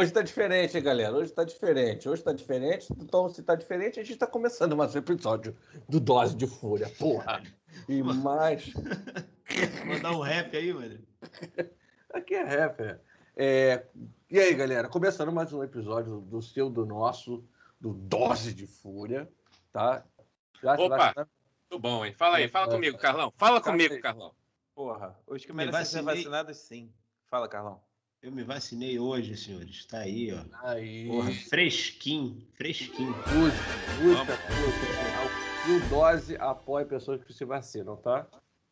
Hoje tá diferente, hein, galera? Hoje tá diferente. Hoje tá diferente. Então, se tá diferente, a gente tá começando mais um episódio do Dose de Fúria. Porra! E mais. Mandar um rap aí, mano. Aqui é rap, é. é. E aí, galera? Começando mais um episódio do seu, do nosso, do Dose de Fúria, tá? Já Opa! Tudo bom, hein? Fala aí, fala comigo, Carlão. Fala comigo, Carlão. Porra, os que merecem ser vacinados, sim. Fala, Carlão. Eu me vacinei hoje, senhores. Está aí, ó. Aí. Porra, fresquinho, fresquinho. Use, use, use. E dose apoia pessoas que se vacinam, tá?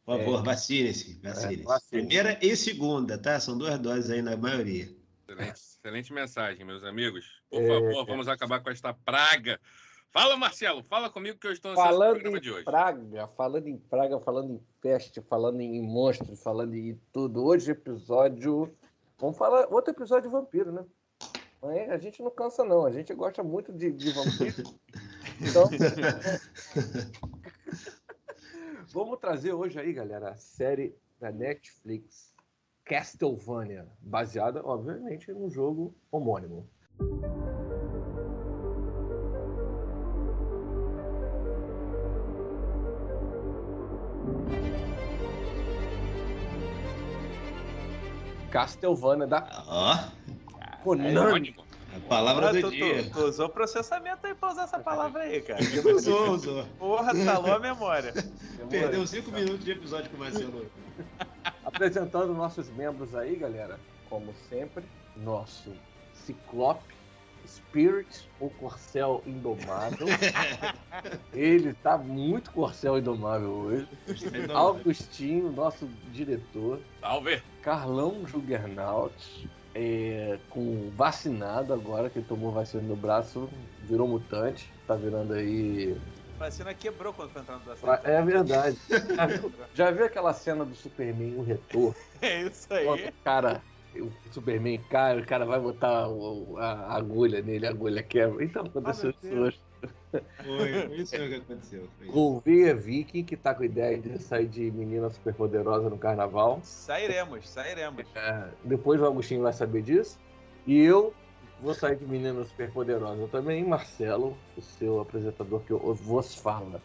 Por favor, é. vacine-se. Vacine é, Primeira e segunda, tá? São duas doses aí na maioria. Excelente, excelente mensagem, meus amigos. Por é, favor, vamos acabar com esta praga. Fala, Marcelo, fala comigo que eu estou falando no programa de hoje. Praga, falando em praga, falando em peste, falando em monstro, falando em tudo. Hoje, episódio Vamos falar outro episódio de vampiro, né? Mas a gente não cansa, não. A gente gosta muito de, de vampiro. Então. Vamos trazer hoje aí, galera, a série da Netflix Castlevania, baseada, obviamente, num jogo homônimo. Castlevania da oh. Konami. A palavra do tu, dia. Tu, tu, usou processamento aí pra usar essa palavra aí, cara. usou, usou. Porra, talou a memória. Perdeu cinco minutos de episódio com o Marcelo. Apresentando nossos membros aí, galera. Como sempre, nosso Ciclope Spirit, o Corcel Indomável. Ele tá muito Corcel Indomável hoje. Augustinho, nosso diretor. Salve! Carlão Juggernaut, é, com vacinado agora, que tomou vacina no braço, virou mutante. Tá virando aí a vacina quebrou quando foi entrando da série. É verdade. Já viu, já viu, aquela cena do Superman, o retorno? É isso aí. cara o Superman cai, o cara vai botar a agulha nele, a agulha quebra. Então aconteceu isso hoje. Foi, isso que aconteceu. Gouveia Viking, que tá com a ideia de sair de menina superpoderosa no carnaval. Sairemos, sairemos. É, depois o Agostinho vai saber disso. E eu vou sair de menina superpoderosa também, Marcelo, o seu apresentador que vos fala.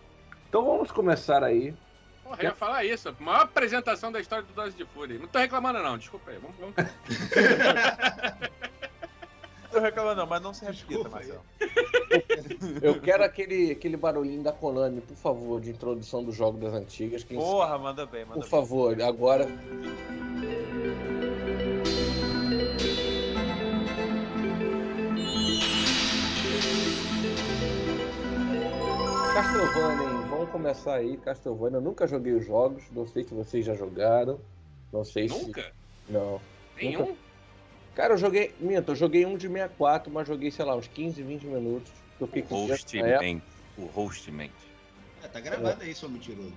Então vamos começar aí Porra, eu ia falar isso. A maior apresentação da história do Dose de Fúria. Não tô reclamando, não. Desculpa aí. Vamos. vamos. tô reclamando, não, mas não se repita, Marcelo. Eu quero aquele, aquele barulhinho da Konami, por favor, de introdução do jogo das antigas. Quem Porra, sabe? manda bem, manda Por bem. favor, agora. Castlevania vamos começar aí, Castlevania. Eu nunca joguei os jogos, não sei se vocês já jogaram. Não sei nunca? se. Não. Nenhum? Nunca... Cara, eu joguei. Minto, eu joguei um de 64, mas joguei, sei lá, uns 15, 20 minutos. Eu fiquei o Hostman. O Hostman. É, tá gravado é. aí, seu mentiroso.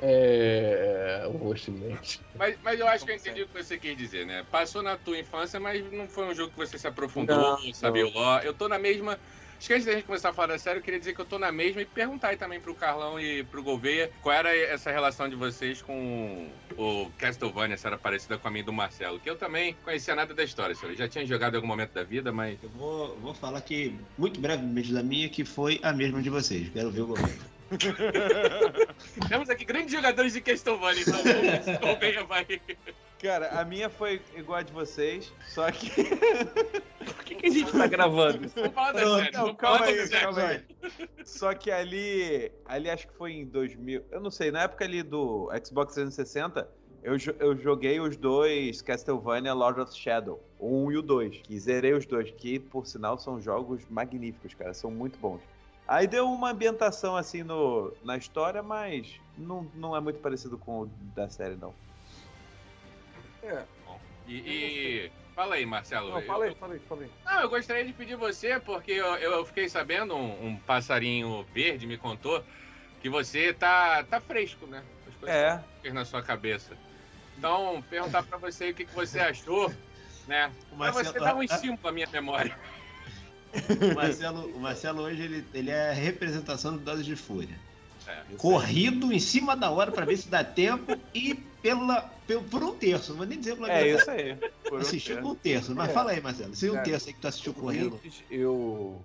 É. O Hostman. Mas, mas eu acho que eu entendi o que você quis dizer, né? Passou na tua infância, mas não foi um jogo que você se aprofundou, não, sabia o lore. Eu tô na mesma Acho que antes da gente começar a falar sério, eu queria dizer que eu tô na mesma e perguntar aí também pro Carlão e pro Gouveia qual era essa relação de vocês com o Castlevania, se era parecida com a minha do Marcelo, que eu também conhecia nada da história, senhor. já tinha jogado em algum momento da vida, mas. Eu vou, vou falar que, muito brevemente da minha, que foi a mesma de vocês. Quero ver o Gouveia. Temos aqui grandes jogadores de Castlevania, então o Gouveia vai. Cara, a minha foi igual a de vocês, só que. Por que, que a gente tá gravando? Vamos falar da série. Não, calma aí, calma aí. Só que ali. Ali acho que foi em 2000. Eu não sei, na época ali do Xbox 360, eu, eu joguei os dois Castlevania Lord of Shadow, o 1 e o 2. Que zerei os dois, que por sinal são jogos magníficos, cara. São muito bons. Aí deu uma ambientação assim no, na história, mas não, não é muito parecido com o da série, não. É. Bom, e, e... Fala aí, Marcelo. Não, fala aí, fala aí, fala aí. Não, eu gostaria de pedir você, porque eu, eu fiquei sabendo, um, um, passarinho verde me contou que você tá, tá fresco, né? As coisas é. na sua cabeça. Então, perguntar pra você o que, que você achou, né? Pra você dar um estímulo à minha memória. O Marcelo, o Marcelo hoje ele, ele é a representação do Doses de Fúria. É, Corrido em cima da hora para ver se dá tempo e pela, pelo, por um terço, não vou nem dizer pela É isso aí. assistiu com um terço, mas é. fala aí, Marcelo. Se um terço aí que tu assistiu correndo. Eu,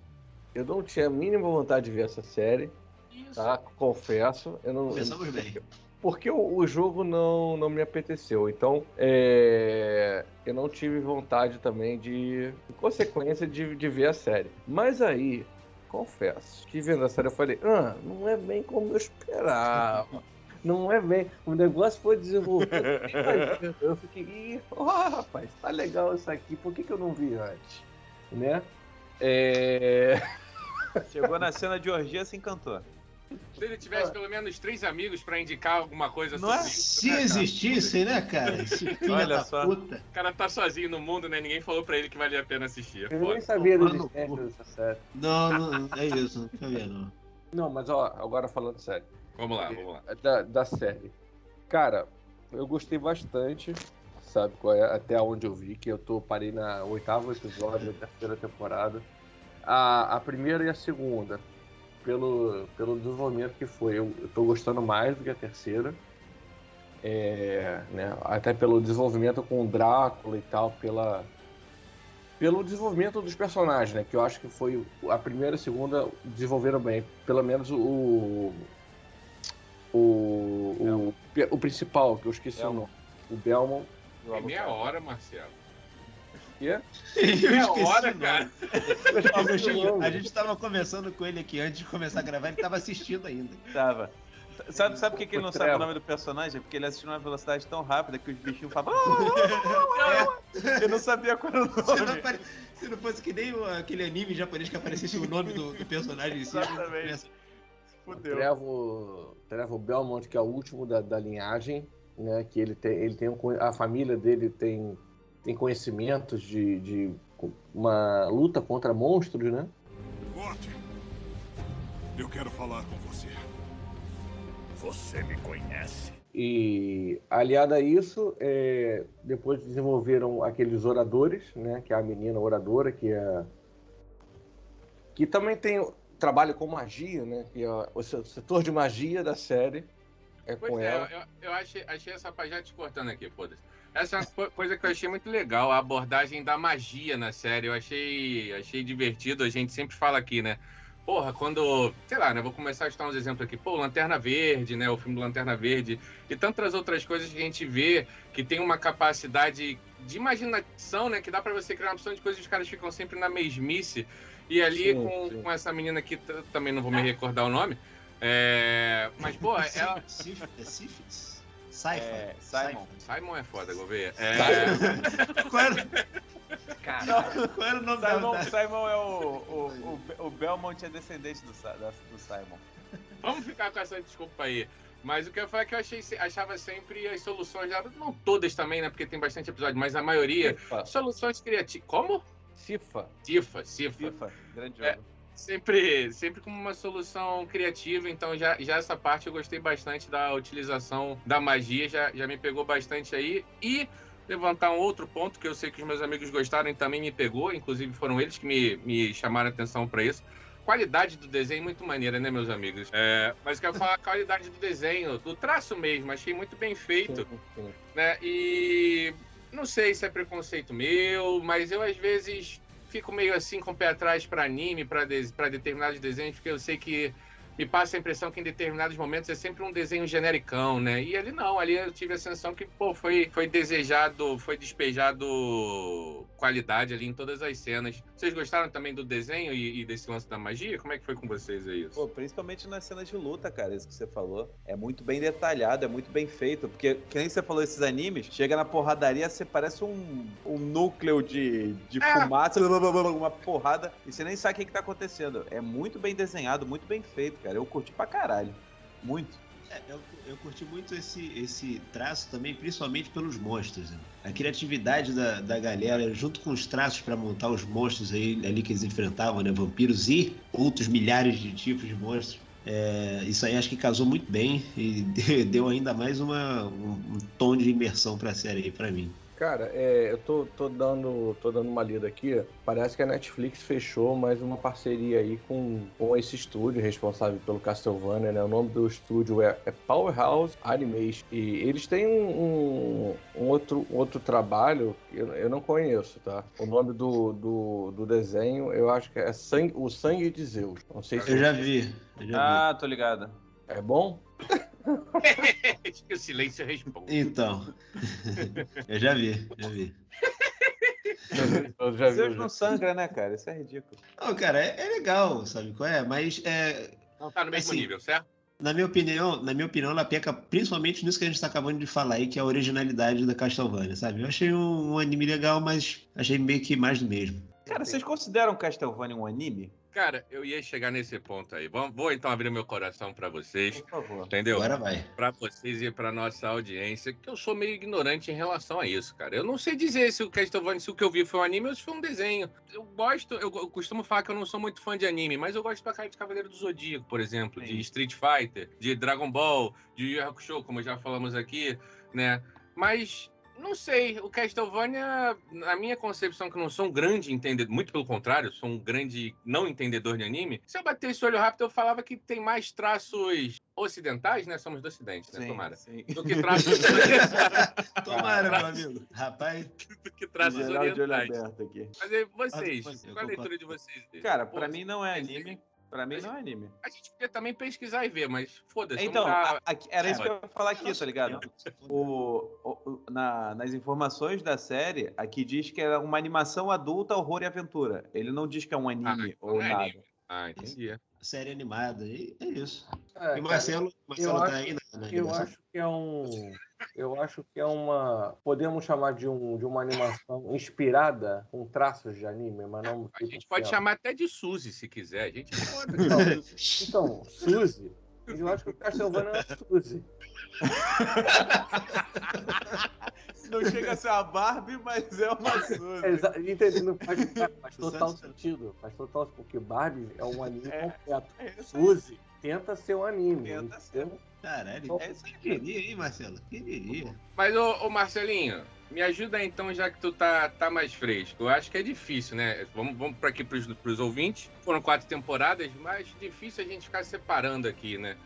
eu não tinha a mínima vontade de ver essa série. Isso. Tá? Confesso. Eu não, Começamos bem. Porque o, o, jogo não, não me apeteceu. Então, é, eu não tive vontade também de, em consequência, de, de ver a série. Mas aí, confesso, que vendo a série eu falei, ah, não é bem como eu esperava. Não é bem. O negócio foi desenvolvido. eu fiquei, ó, oh, rapaz, tá legal isso aqui, por que, que eu não vi antes? Né? É... Chegou na cena de orgia se encantou. Se ele tivesse pelo menos três amigos pra indicar alguma coisa Não sobre é? isso. Se né, existisse, né, cara? Esse filho Olha da só. puta. O cara tá sozinho no mundo, né? Ninguém falou pra ele que valia a pena assistir. Eu nem sabia da existência dessa série. Não, não, é isso, não sabia não. Não, mas ó, agora falando sério. Vamos lá, vamos lá. Da, da série. Cara, eu gostei bastante, sabe qual é? Até onde eu vi, que eu tô parei na oitavo episódio da terceira temporada. A, a primeira e a segunda pelo, pelo desenvolvimento que foi. Eu, eu tô gostando mais do que a terceira. É, né, até pelo desenvolvimento com o Drácula e tal, pela, pelo desenvolvimento dos personagens, né? Que eu acho que foi a primeira e a segunda desenvolveram bem. Pelo menos o. O, o, o principal, que eu esqueci Belmont. o nome. O Belmont. É meia hora, Marcelo quê? Meia hora, cara. a gente tava conversando com ele aqui antes de começar a gravar, ele tava assistindo ainda. Tava. Sabe, sabe por que, que ele não sabe o nome do personagem? Porque ele assistiu numa velocidade tão rápida que os bichinhos falavam. é. Ele não sabia qual era o nome. Se não, apare... Se não fosse que nem aquele anime japonês que aparecesse o nome do, do personagem em si. Exatamente. Fudeu. Trevo, Trevo Belmont, que é o último da, da linhagem, né? Que ele tem, ele tem um, a família dele tem tem conhecimentos de, de uma luta contra monstros, né? Morte, eu quero falar com você. Você me conhece. E aliado a isso, é, depois desenvolveram aqueles oradores, né? Que é a menina oradora, que é que também tem trabalho com magia, né? Que é o setor de magia da série é pois com é, ela. Eu, eu achei, achei essa já te cortando aqui, foda-se. Essa é uma coisa que eu achei muito legal, a abordagem da magia na série. Eu achei, achei divertido. A gente sempre fala aqui, né? Porra, quando. Sei lá, né? Vou começar a citar uns exemplos aqui. Pô, Lanterna Verde, né? O filme do Lanterna Verde. E tantas outras coisas que a gente vê que tem uma capacidade de imaginação, né? Que dá para você criar uma opção de coisas que os caras ficam sempre na mesmice. E ali sim, com, sim. com essa menina aqui, também não vou me recordar o nome. É... Mas, pô, ela. É Sífilis? Simon. É, Simon. Simon é foda, Gouveia. É... qual, era... qual era o nome Simon, da... Simon é o, o, o, o Belmont é descendente do, do Simon. Vamos ficar com essa desculpa aí. Mas o que eu falei é que eu achei, achava sempre as soluções, não todas também, né? Porque tem bastante episódio, mas a maioria, Cifa. soluções criativas. Como? Cifa. Cifa, Cifa. Cifa, grande é, jogo. É, sempre, sempre como uma solução criativa, então já, já essa parte eu gostei bastante da utilização da magia, já, já me pegou bastante aí. E levantar um outro ponto que eu sei que os meus amigos gostaram e também me pegou, inclusive foram eles que me, me chamaram a atenção para isso. Qualidade do desenho muito maneira, né, meus amigos? É, mas quero falar a qualidade do desenho, do traço mesmo, achei muito bem feito. Sim, sim. Né? E não sei se é preconceito meu, mas eu às vezes fico meio assim com o pé atrás para anime, para de, determinados desenhos, porque eu sei que me passa a impressão que em determinados momentos é sempre um desenho genericão, né? E ali não, ali eu tive a sensação que, pô, foi, foi desejado, foi despejado qualidade ali em todas as cenas. Vocês gostaram também do desenho e, e, desse lance da magia? Como é que foi com vocês aí? Pô, principalmente nas cenas de luta, cara, isso que você falou. É muito bem detalhado, é muito bem feito. Porque, que nem você falou, esses animes, chega na porradaria, você parece um, um núcleo de, de é. fumaça, uma porrada, e você nem sabe o que, que tá acontecendo. É muito bem desenhado, muito bem feito, cara. Eu curti pra caralho. Muito. É, eu, eu curti muito esse, esse traço também, principalmente pelos monstros. Né? A criatividade da, da galera, junto com os traços para montar os monstros aí, ali que eles enfrentavam, né? Vampiros e outros milhares de tipos de monstros. É, isso aí acho que casou muito bem e deu ainda mais uma, um, um tom de imersão para a série aí para mim. Cara, é, eu tô, tô, dando, tô dando uma lida aqui. Parece que a Netflix fechou mais uma parceria aí com, com esse estúdio responsável pelo Castlevania, né? O nome do estúdio é, é Powerhouse Animation. E eles têm um, um, um outro, um outro trabalho que eu, eu, não conheço, tá? O nome do, do, do, desenho eu acho que é sangue, O Sangue de Zeus. Não sei se eu já vi. Eu já ah, vi. tô ligado. É bom? que o silêncio responde. Então. eu já vi, já vi. Eu já vi. Zeus não sangra, né, cara? Isso é ridículo. Não, cara, é, é legal, sabe qual é? Mas é. Não tá no mesmo assim, nível, certo? Na minha opinião, na minha opinião, ela peca principalmente nisso que a gente está acabando de falar aí, que é a originalidade da Castlevania, sabe? Eu achei um, um anime legal, mas achei meio que mais do mesmo. Cara, vocês consideram Castlevania um anime? Cara, eu ia chegar nesse ponto aí. Vou, vou então abrir meu coração para vocês. Por favor. Entendeu? Agora vai. Para vocês e para nossa audiência, que eu sou meio ignorante em relação a isso, cara. Eu não sei dizer se o Castlevania, se o que eu vi foi um anime ou se foi um desenho. Eu gosto, eu, eu costumo falar que eu não sou muito fã de anime, mas eu gosto pra cara de Cavaleiro do Zodíaco, por exemplo, Sim. de Street Fighter, de Dragon Ball, de Yu Hakusho, como já falamos aqui, né? Mas não sei, o Castlevania, na minha concepção, que eu não sou um grande entendedor, muito pelo contrário, sou um grande não entendedor de anime. Se eu bater esse olho rápido, eu falava que tem mais traços ocidentais, né? Somos do ocidente, né? Sim, Tomara. Sim. Do que traços Tomara, meu amigo. Rapaz. Do que traços orientais. Mas aí, vocês, qual a leitura de vocês? Cara, pra mim não é anime. Pra mim não é anime. A gente podia também pesquisar e ver, mas foda-se. Então, a, a, era isso que eu ia falar aqui, tá ligado? O, o, na, nas informações da série, aqui diz que é uma animação adulta, horror e aventura. Ele não diz que é um anime ah, ou é nada. Anime. Ah, entendi. Série animada, e é isso. É, e Marcelo, Marcelo tá aí na, na Eu acho que é um eu acho que é uma. Podemos chamar de, um, de uma animação inspirada com traços de anime, mas não. A gente pode chamar até de Suzy, se quiser. A gente pode. Então, então Suzy. Eu acho que o Castlevania é Suzy. Não chega a ser a Barbie, mas é uma Suzy. É, entendendo? Faz, faz total sentido. Faz total porque Barbie é um anime é, completo. É Suzy tenta ser um anime. Tenta ser. Caralho, é, você queria, hein, Marcelo? Quem diria? Mas, ô, ô, Marcelinho, me ajuda então, já que tu tá, tá mais fresco. Eu acho que é difícil, né? Vamos, vamos para aqui pros, pros ouvintes. Foram quatro temporadas, mas difícil a gente ficar separando aqui, né?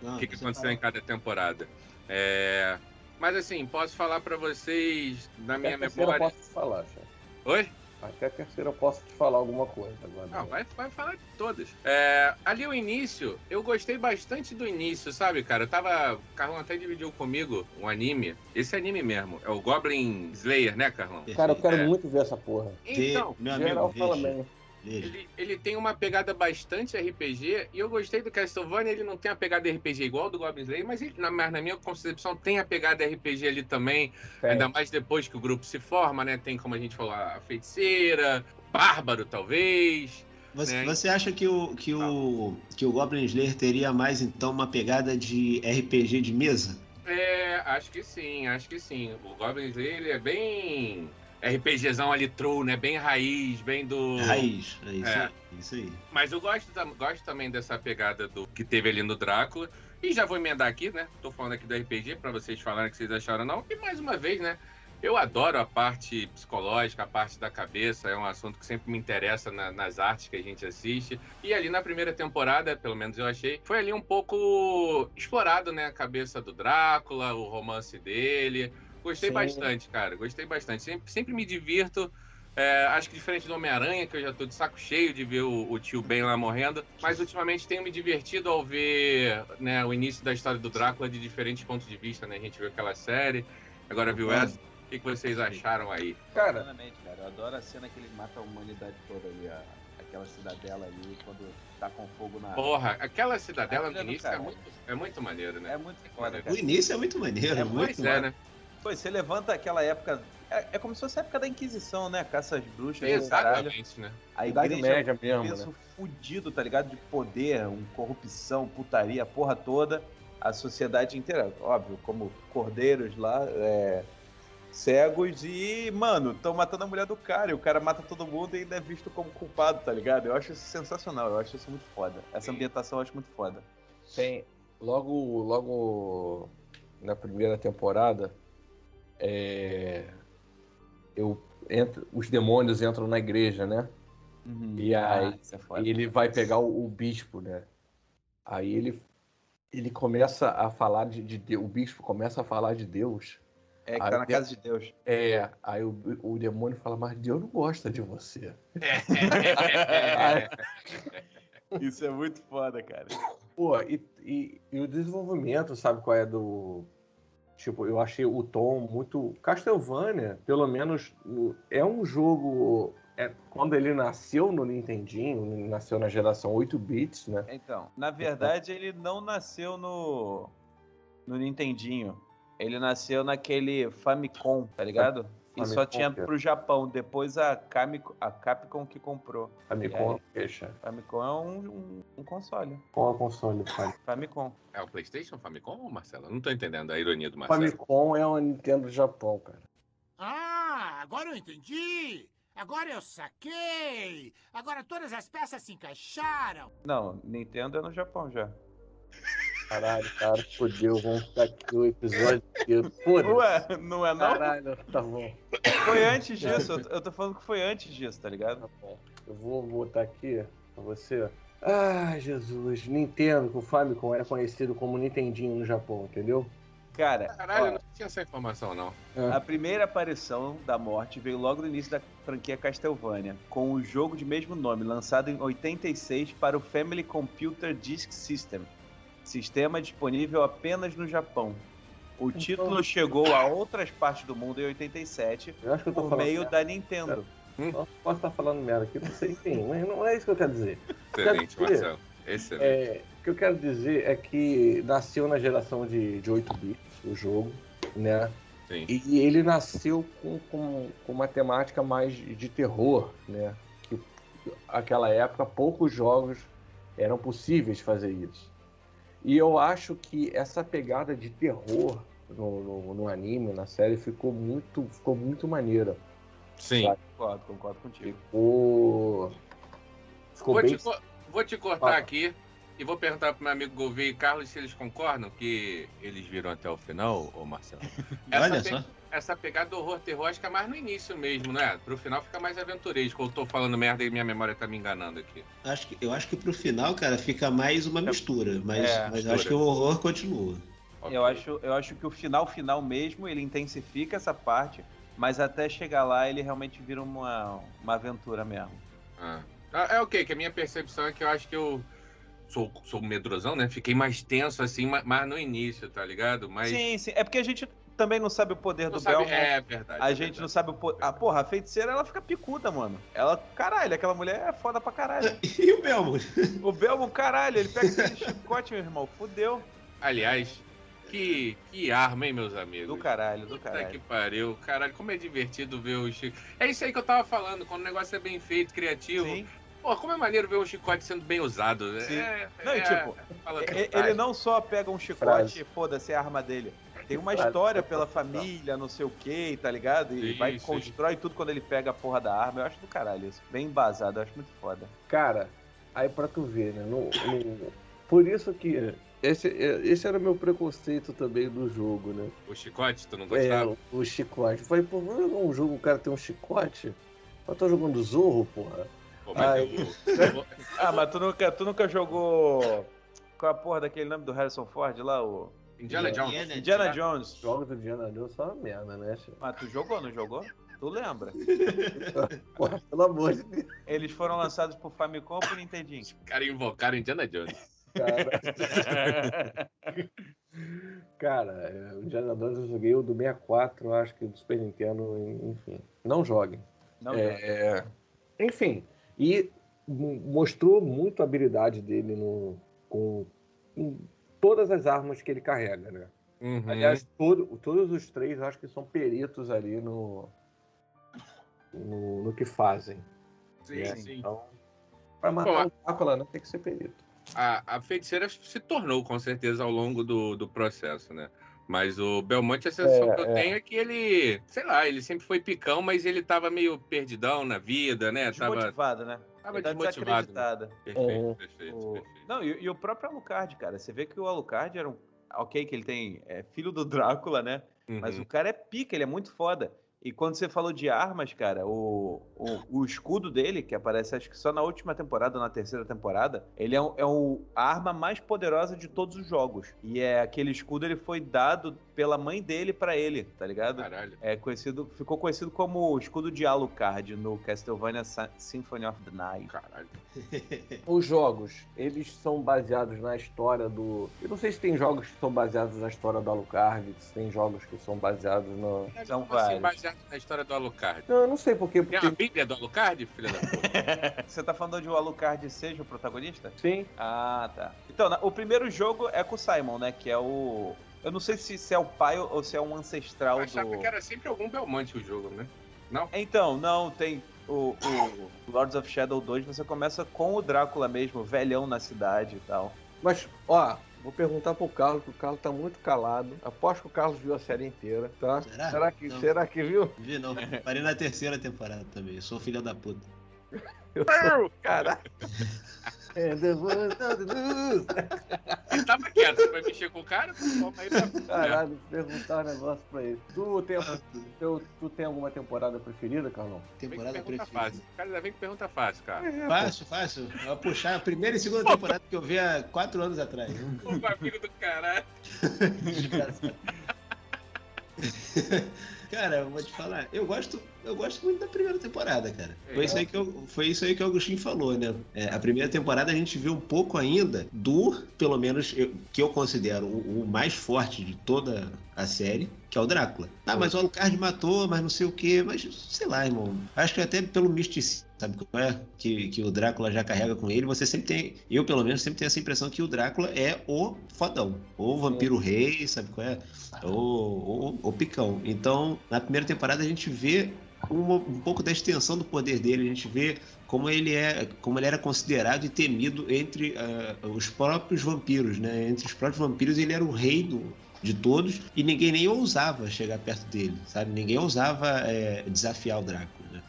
Não, o que, que aconteceu em cada temporada. É... Mas assim, posso falar para vocês, na minha memória. Eu posso falar, chefe. Oi? Até a terceira eu posso te falar alguma coisa agora. Não, vai, vai falar de todas. É, ali o início, eu gostei bastante do início, sabe, cara? Eu tava. Carlão até dividiu comigo um anime. Esse anime mesmo. É o Goblin Slayer, né, Carlão? Cara, eu quero é. muito ver essa porra. Então, meu amigo, geral fala bem. Ele, ele, tem uma pegada bastante RPG e eu gostei do Castlevania. Ele não tem a pegada RPG igual do Goblin Slayer, mas, ele, na, na minha concepção tem a pegada RPG ali também. É. Ainda mais depois que o grupo se forma, né? Tem, como a gente falou, a feiticeira, bárbaro, talvez. Você, né? você acha que o, que, o, que o Goblin Slayer teria mais, então, uma pegada de RPG de mesa? É, acho que sim, acho que sim. O Goblin Slayer é bem RPGzão ali true, né? Bem raiz, bem do. Raiz, é isso, é. Aí, isso aí. Mas eu gosto, gosto também dessa pegada do que teve ali no Drácula. E já vou emendar aqui, né? Tô falando aqui do RPG para vocês falarem o que vocês acharam não. E mais uma vez, né? Eu adoro a parte psicológica, a parte da cabeça, é um assunto que sempre me interessa na, nas artes que a gente assiste. E ali na primeira temporada, pelo menos eu achei, foi ali um pouco explorado, né? A cabeça do Drácula, o romance dele, Gostei Sim. bastante, cara. Gostei bastante. Sempre, sempre me divirto. É, acho que diferente do Homem-Aranha, que eu já tô de saco cheio de ver o, o, tio Ben lá morrendo, mas ultimamente tenho me divertido ao ver né, o início da história do Drácula de diferentes pontos de vista, né? A gente viu aquela série, agora viu essa. O que, que vocês acharam aí? Cara, cara, eu adoro a cena que ele mata a humanidade toda ali, a, aquela cidadela ali, quando tá com fogo na. Porra, aquela cidadela no início é muito, é muito maneiro, né? É muito foda. O início é muito maneiro, é muito é, né? Pô, você levanta aquela época. É, é, como se fosse a época da Inquisição, né? Caça às bruxas. Exatamente, né? A Idade Média mesmo. Peso né? fudido, tá ligado? De poder, um, corrupção, putaria, a porra toda. A sociedade inteira, óbvio, como cordeiros lá, é, cegos e, mano, estão matando a mulher do cara. E o cara mata todo mundo e ainda é visto como culpado, tá ligado? Eu acho isso sensacional, eu acho isso muito foda. Essa ambientação eu acho muito foda. Tem, logo, logo na primeira temporada, é, eu entro, os demônios entram na igreja, né? Uhum. E aí- Ah, isso é foda. E ele vai pegar o, o bispo, né? Aí ele, ele começa a falar de, de Deus. O bispo começa a falar de Deus. É que Aí tá na casa de Deus. É, aí o, o demônio fala, mas Deus não gosta de você. Isso é muito foda, cara. Pô, e, e, e o desenvolvimento, sabe qual é do. Tipo, eu achei o tom muito. Castlevania, pelo menos, no- é um jogo. é, quando ele nasceu no Nintendinho, nasceu na geração 8 bits, né? Então, na verdade, ele não nasceu no, no Nintendinho. Ele nasceu naquele Famicom, tá ligado? E só tinha cara. pro Japão. Depois a, Camico- a Capcom que comprou. Famicom, fecha. Famicom é um, um, um console. Qual é o console, Famicom? Famicom. É o PlayStation Famicom, Marcelo? Não tô entendendo a ironia do Marcelo. Famicom é o Nintendo do Japão, cara. Ah, agora eu entendi! Agora eu saquei! Agora todas as peças se encaixaram! Não, Nintendo é no Japão já. Caralho, cara, fodeu, vamos ficar aqui o episódio inteiro. Foda-se. Ué, não é não? Caralho, tá bom, Foi antes disso. Eu, eu tô falando que foi antes disso, tá ligado? tá bom. Eu vou botar aqui pra você. Ah, Jesus. Nintendo, que o Famicom era conhecido como Nintendinho no Japão, entendeu? Cara, Caralho, ó, eu não tinha essa informação, não. A primeira aparição da morte veio logo no início da franquia Castlevania, com o jogo de mesmo nome, lançado em 86 para o Family Computer Disk System, sistema disponível apenas no Japão. O título chegou a outras partes do mundo em 87 Eu acho que eu tô por meio merda. da Nintendo. Posso posso estar falando merda aqui, não sei, enfim, mas não é isso que eu quero dizer. Excelente, Quer dizer, Marcelo. Excelente. É, o que eu quero dizer é que nasceu na geração de, de 8 bits o jogo, né? Sim. E ele nasceu com, com, com uma temática mais de terror, né? Que aquela época poucos jogos eram possíveis fazer isso. E eu acho que essa pegada de terror no, no, no anime, na série, ficou muito, ficou muito maneira. Sim. Concordo, concordo contigo. Ficou. Ficou Vou bem. te, co- vou te cortar Fala. aqui e vou perguntar pro meu amigo Gouveia e Carlos se eles concordam que eles viram até o final, ô Marcelo. Olha pe- só. Essa pegada do horror terror acho que é mais no início mesmo, né? Pro final fica mais aventuresco. Eu tô falando merda e minha memória tá me enganando aqui. Acho que, eu acho que pro final, cara, fica mais uma mistura. Mas, É, mas mistura. acho que o horror continua. Ok. Eu acho, eu acho que o final final mesmo, ele intensifica essa parte, mas até chegar lá ele realmente vira uma, uma aventura mesmo. Ah. É o quê? Que a minha percepção é que eu acho que eu sou, sou medrosão, né? Fiquei mais tenso assim, ma- mais no início, tá ligado? Mas Sim, sim. É porque a gente também não sabe o poder não do sabe... Belmont. É verdade. A é gente verdade. não sabe o poder. Ah, porra, a feiticeira ela fica picuda, mano. Ela, caralho, aquela mulher é foda pra caralho. E o Belmo? O Belmo, caralho, ele pega aquele chicote, meu irmão. Fudeu. Aliás, que, que arma, hein, meus amigos? Do caralho, do Puta que caralho. pariu. Caralho, como é divertido ver o Chico. É isso aí que eu tava falando, quando o negócio é bem feito, criativo. Sim. Pô, como é maneiro ver um chicote sendo bem usado. Sim. É, Não, e é- tipo, E- verdade. Ele não só pega um chicote Frase. e foda-se é a arma dele. Tem uma história pela família, não sei o que, tá ligado? E Sim, vai sim. constrói tudo quando ele pega a porra da arma. Eu acho do caralho isso. Bem embasado, eu acho muito foda. Cara, aí pra tu ver, né? no- no- Por isso que. Esse, esse era o meu preconceito também do jogo, né? O chicote, tu não É, gostava? o chicote. Eu falei, pô, vou jogar um jogo, o cara tem um chicote? Eu tô jogando Zorro, porra. Pô, mas eu- Ah, mas tu nunca, tu nunca jogou. Qual a porra daquele nome do Harrison Ford lá? O Indiana Jones. Indiana Indiana Jones. Jogos do Diana Jones são uma merda, né, chefe? Mas tu jogou, não jogou? Tu lembra? Porra, pelo amor de Deus, Eles foram lançados por Famicom e por Nintendinho. Os caras invocaram Indiana Jones. cara. Cara, é, o Diana Jones eu joguei o do 64, eu acho que do Super Nintendo, enfim. Não joguem. Não joga. É, enfim, e mostrou muito a habilidade dele no, com todas as armas que ele carrega, né? Uhum. Aliás, todo- todos os três acho que são peritos ali no, no, no que fazem. sim, né? sim. Então, pra matar Pô, o Drácula, né, tem que ser perito. A, a feiticeira se tornou, com certeza, ao longo do, do processo, né? Mas o Belmonte, a sensação É, que eu é. tenho é que ele, sei lá, ele sempre foi picão, mas ele tava meio perdidão na vida, né? Tava, Desmotivado, né? Tava Ele tá né? desacreditado. Perfeito, Uhum. perfeito, O- perfeito. Não, e, e o próprio Alucard, cara. Você vê que o Alucard era um. Ok, que ele tem. É filho do Drácula, né? Mas Uhum. o cara é pica, ele é muito foda. E quando você falou de armas, cara, o, o, o escudo dele, que aparece acho que só na última temporada, na terceira temporada, ele é, um, é um, a arma mais poderosa de todos os jogos. E é aquele escudo, ele foi dado pela mãe dele pra ele, tá ligado? Caralho. É conhecido, ficou conhecido como o escudo de Alucard no Castlevania Symphony of the Night. Caralho. Os jogos, eles são baseados na história do. Eu não sei se tem jogos que são baseados na história do Alucard, se tem jogos que são baseados no. São Como assim, vários. baseado na história do Alucard. Não, eu não sei porquê, Tem a porque. Bíblia do Alucard, filha da puta? Você tá falando de o Alucard seja o protagonista? Sim. Ah, tá. Então, o primeiro jogo é com o Simon, né? Que é o. Eu não sei se, se é o pai ou se é um ancestral Eu achava do. que era sempre algum Belmonte o jogo, né? Não? Então, não, tem. O, o Lords of Shadow 2, você começa com o Drácula mesmo, velhão na cidade e tal. Mas, ó, vou perguntar pro Carlos, que o Carlos tá muito calado. Aposto que o Carlos viu a série inteira, tá? Será? Será que, Não. será que viu? Vi não. Parei na terceira temporada também. Eu sou filho da puta. Eu sou... Caralho. É. Ele tava quieto, você vai mexer com o cara? Toma aí pra... Caralho, perguntar um negócio pra ele. Tu tem, tu, tu tem alguma temporada preferida, Carlão? Temporada pergunta preferida. fácil. O cara já vem com pergunta fácil, cara. É, Fácil, fácil. Eu vou puxar a primeira e segunda temporada que eu vi há quatro anos atrás. O vampiro do caralho. Cara, eu vou te falar, eu gosto, eu gosto muito da primeira temporada, cara. Foi isso aí que, eu, foi isso aí que o Agostinho falou, né? É, a primeira temporada a gente viu um pouco ainda do, pelo menos, eu- que eu considero o, o mais forte de toda a série, que é o Drácula. Ah, mas o Alucard matou, mas não sei o quê, mas sei lá, irmão. Acho que até pelo misticismo, sabe qual é? Que, que o Drácula já carrega com ele, você sempre tem, eu pelo menos sempre tenho essa impressão que o Drácula é o fodão, ou o vampiro rei, sabe qual é? Ou o picão. Então, na primeira temporada a gente vê um, um pouco da extensão do poder dele, a gente vê como ele é, como ele era considerado e temido entre ah, os próprios vampiros, né? Entre os próprios vampiros ele era o rei do, de todos e ninguém nem ousava chegar perto dele, sabe? Ninguém ousava é, desafiar o Drácula. Né?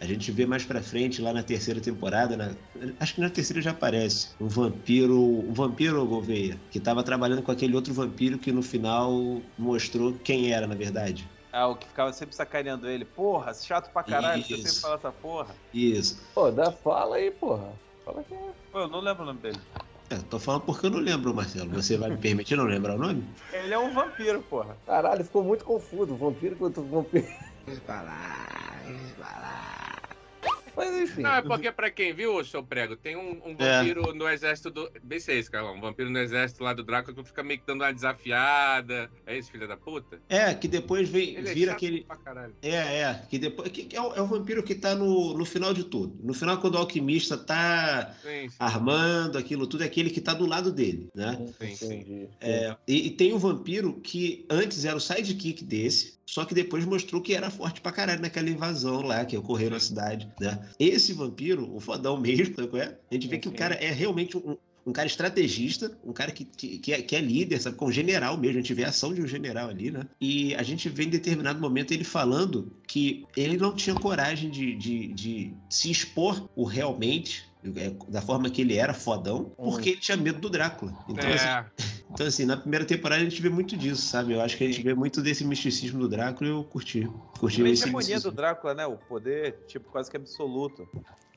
A gente vê mais pra frente, lá na terceira temporada, na- acho que na terceira já aparece, um vampiro, um vampiro Gouveia, que tava trabalhando com aquele outro vampiro que no final mostrou quem era, na verdade. Ah, o que ficava sempre sacaneando ele. Porra, chato pra caralho, você sempre fala essa porra. Isso. Pô, dá fala aí, porra. Fala que é. Pô, eu não lembro o nome dele. É, tô falando porque eu não lembro, Marcelo. Você vai me permitir não lembrar o nome? Ele é um vampiro, porra. Caralho, ficou muito confuso. Vampiro contra vampiro. Mas enfim. Não, é porque pra quem viu, ô seu prego, tem um, um É. vampiro no exército do. Bem sei isso, Carlão. Um vampiro no exército lá do Drácula que fica meio que dando uma desafiada. É isso, filha da puta? É, que depois vem, Ele é vira chato aquele. É, é. Que depois. Que, que é, o, é o vampiro que tá no, no final de tudo. No final, quando o alquimista tá Sim, sim. armando aquilo tudo, é aquele que tá do lado dele, né? sim, sim. É, e, e tem um vampiro que antes era o sidekick desse, só que depois mostrou que era forte pra caralho naquela invasão lá que ocorreu na cidade, né? Esse vampiro, o fodão mesmo, sabe qual é? A gente vê que o cara é realmente um, um cara estrategista, um cara que, que, que é, que é líder, sabe? Com um general mesmo, a gente vê a ação de um general ali, né? E a gente vê em determinado momento ele falando que ele não tinha coragem de, de, de se expor o realmente, da forma que ele era fodão, porque ele tinha medo do Drácula. Então, assim, É, então, assim, na primeira temporada a gente vê muito disso, sabe? Eu acho que a gente vê muito desse misticismo do Drácula e eu curti. Curti A hegemonia do. Drácula, né? O poder, tipo, quase que absoluto.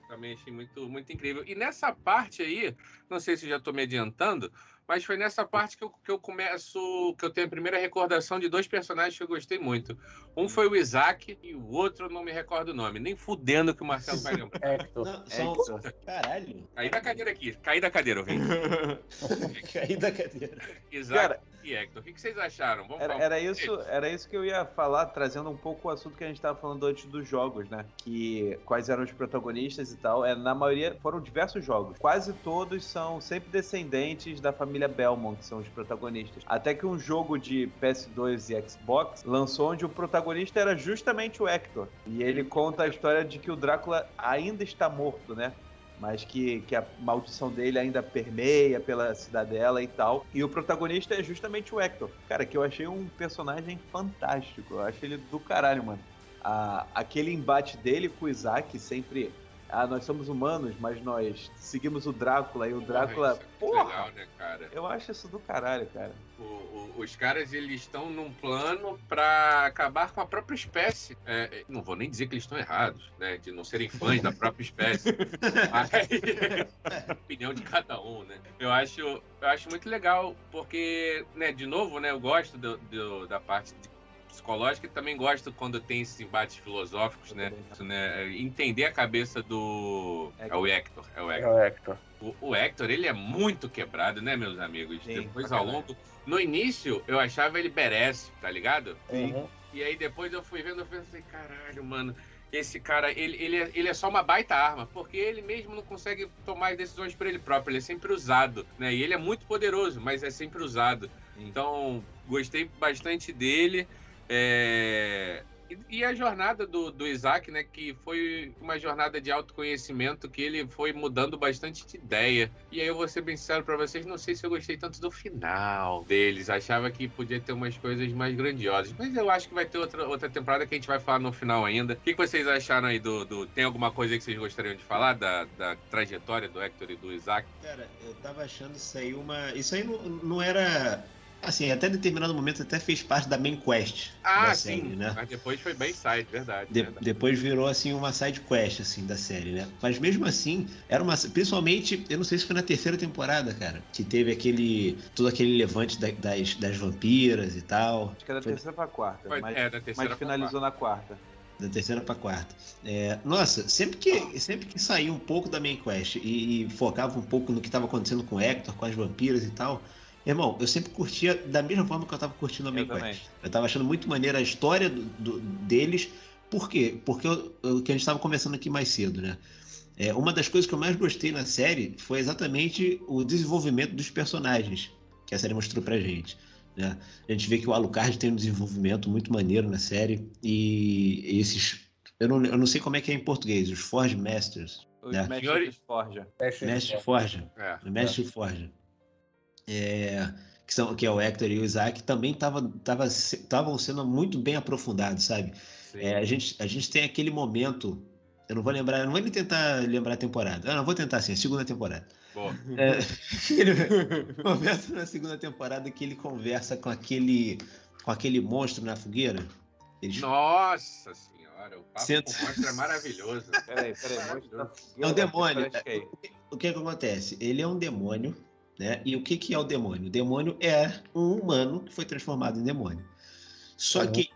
também achei muito, muito incrível. E nessa parte aí, não sei se já tô me adiantando, mas foi nessa parte que eu, que eu começo, que eu tenho a primeira recordação de dois personagens que eu gostei muito. Um foi o Isaac e o outro eu não me recordo o nome. Nem fudendo que o Marcelo vai lembrar. Hector. Não, só... Caralho. Caí da cadeira aqui, caí da cadeira, eu venho. Caí da cadeira. Isaac Cara, e Hector. O que que vocês acharam? Vamos Era, falar era isso, deles? era isso que eu ia falar, trazendo um pouco o assunto que a gente estava falando antes dos jogos, né? Que quais eram os protagonistas e tal. É, na maioria foram diversos jogos. Quase todos são sempre descendentes da família Belmont, que são os protagonistas. Até que um jogo de PS2 e Xbox lançou onde o protagonista era justamente o Hector. E ele conta a história de que o Drácula ainda está morto, né? mas que, que a maldição dele ainda permeia pela cidadela e tal. E o protagonista é justamente o Hector. Cara, que eu achei um personagem fantástico. Eu achei ele do caralho, mano. Aquele embate dele com o Isaac sempre. Ah, nós somos humanos, mas nós seguimos o Drácula e o Drácula. Porra, Porra! legal, né, cara? Eu acho isso do caralho, cara. O- o- os caras eles estão num plano pra acabar com a própria espécie. É, é, não vou nem dizer que eles estão errados, né? De não serem fãs da própria espécie. Mas, opinião de cada um, né? Eu acho, eu acho muito legal, porque, né, de novo, né, eu gosto do- do- da parte de- psicológica e também gosto quando tem esses embates filosóficos, né? Isso, né? Entender a cabeça do. É o Hector. É o É Hector. o Hector. O, o Hector, ele é muito quebrado, né, meus amigos? Sim, depois, ao longo. No início, eu achava ele berece, tá ligado? Uhum. E aí depois eu fui vendo, eu pensei, caralho, mano, esse cara, ele, ele, é, ele é só uma baita arma, porque ele mesmo não consegue tomar as decisões por ele próprio, ele é sempre usado, né? E ele é muito poderoso, mas é sempre usado. Sim. Então, gostei bastante dele. É, E, a jornada do, do Isaac, né? Que foi uma jornada de autoconhecimento que ele foi mudando bastante de ideia. E aí eu vou ser bem sincero pra vocês, não sei se eu gostei tanto do final deles. Achava que podia ter umas coisas mais grandiosas. Mas eu acho que vai ter outra, outra temporada que a gente vai falar no final ainda. O que, que vocês acharam aí do, do- Tem alguma coisa que vocês gostariam de falar da, da trajetória do Hector e do Isaac? Cara, eu tava achando isso aí uma. Isso aí não, não era. Assim, até determinado momento até fez parte da main quest Ah, da sim. série, né? Mas depois foi bem side, verdade. De- verdade. depois virou assim uma side quest assim da série, né? Mas mesmo assim, era uma principalmente, eu não sei se foi na terceira temporada, cara, que teve aquele todo aquele levante da- das, das vampiras e tal, Acho que é da Foi- terceira pra quarta. Foi- mas é, da terceira mas finalizou na quarta. da terceira pra quarta. É, nossa, sempre que sempre que saía um pouco da main quest e, e focava um pouco no que estava acontecendo com o Hector, com as vampiras e tal, irmão, eu sempre curtia da mesma forma que eu tava curtindo a main Eu quest. Eu tava achando muito maneira a história do- do- deles. Por quê? Porque eu- o que a gente estava conversando aqui mais cedo, né? É, uma das coisas que eu mais gostei na série foi exatamente o desenvolvimento dos personagens que a série mostrou pra gente. Né? A gente vê que o Alucard tem um desenvolvimento muito maneiro na série e esses. Eu não, eu não sei como é que é em português, os Forge Masters. Os É. mestres Forja. Mestre Forja. É. Mestre Forja. É, que, são, que é o Hector e o Isaac, também estavam tava, tavam sendo muito bem aprofundados, sabe? É, a, gente, a gente tem aquele momento. Eu não vou lembrar, eu não vou nem tentar lembrar a temporada. Ah, não, vou tentar sim, a segunda temporada. Boa. É, aquele momento na segunda temporada que ele conversa com aquele, com aquele monstro na fogueira. Eles, Nossa senhora, o papo Senta- com o monstro é maravilhoso. Peraí, peraí. É um demônio. Parece que é o que, que acontece? Ele é um demônio, né? E o que, que é o demônio? O demônio é um humano que foi transformado em demônio. Só Uhum. que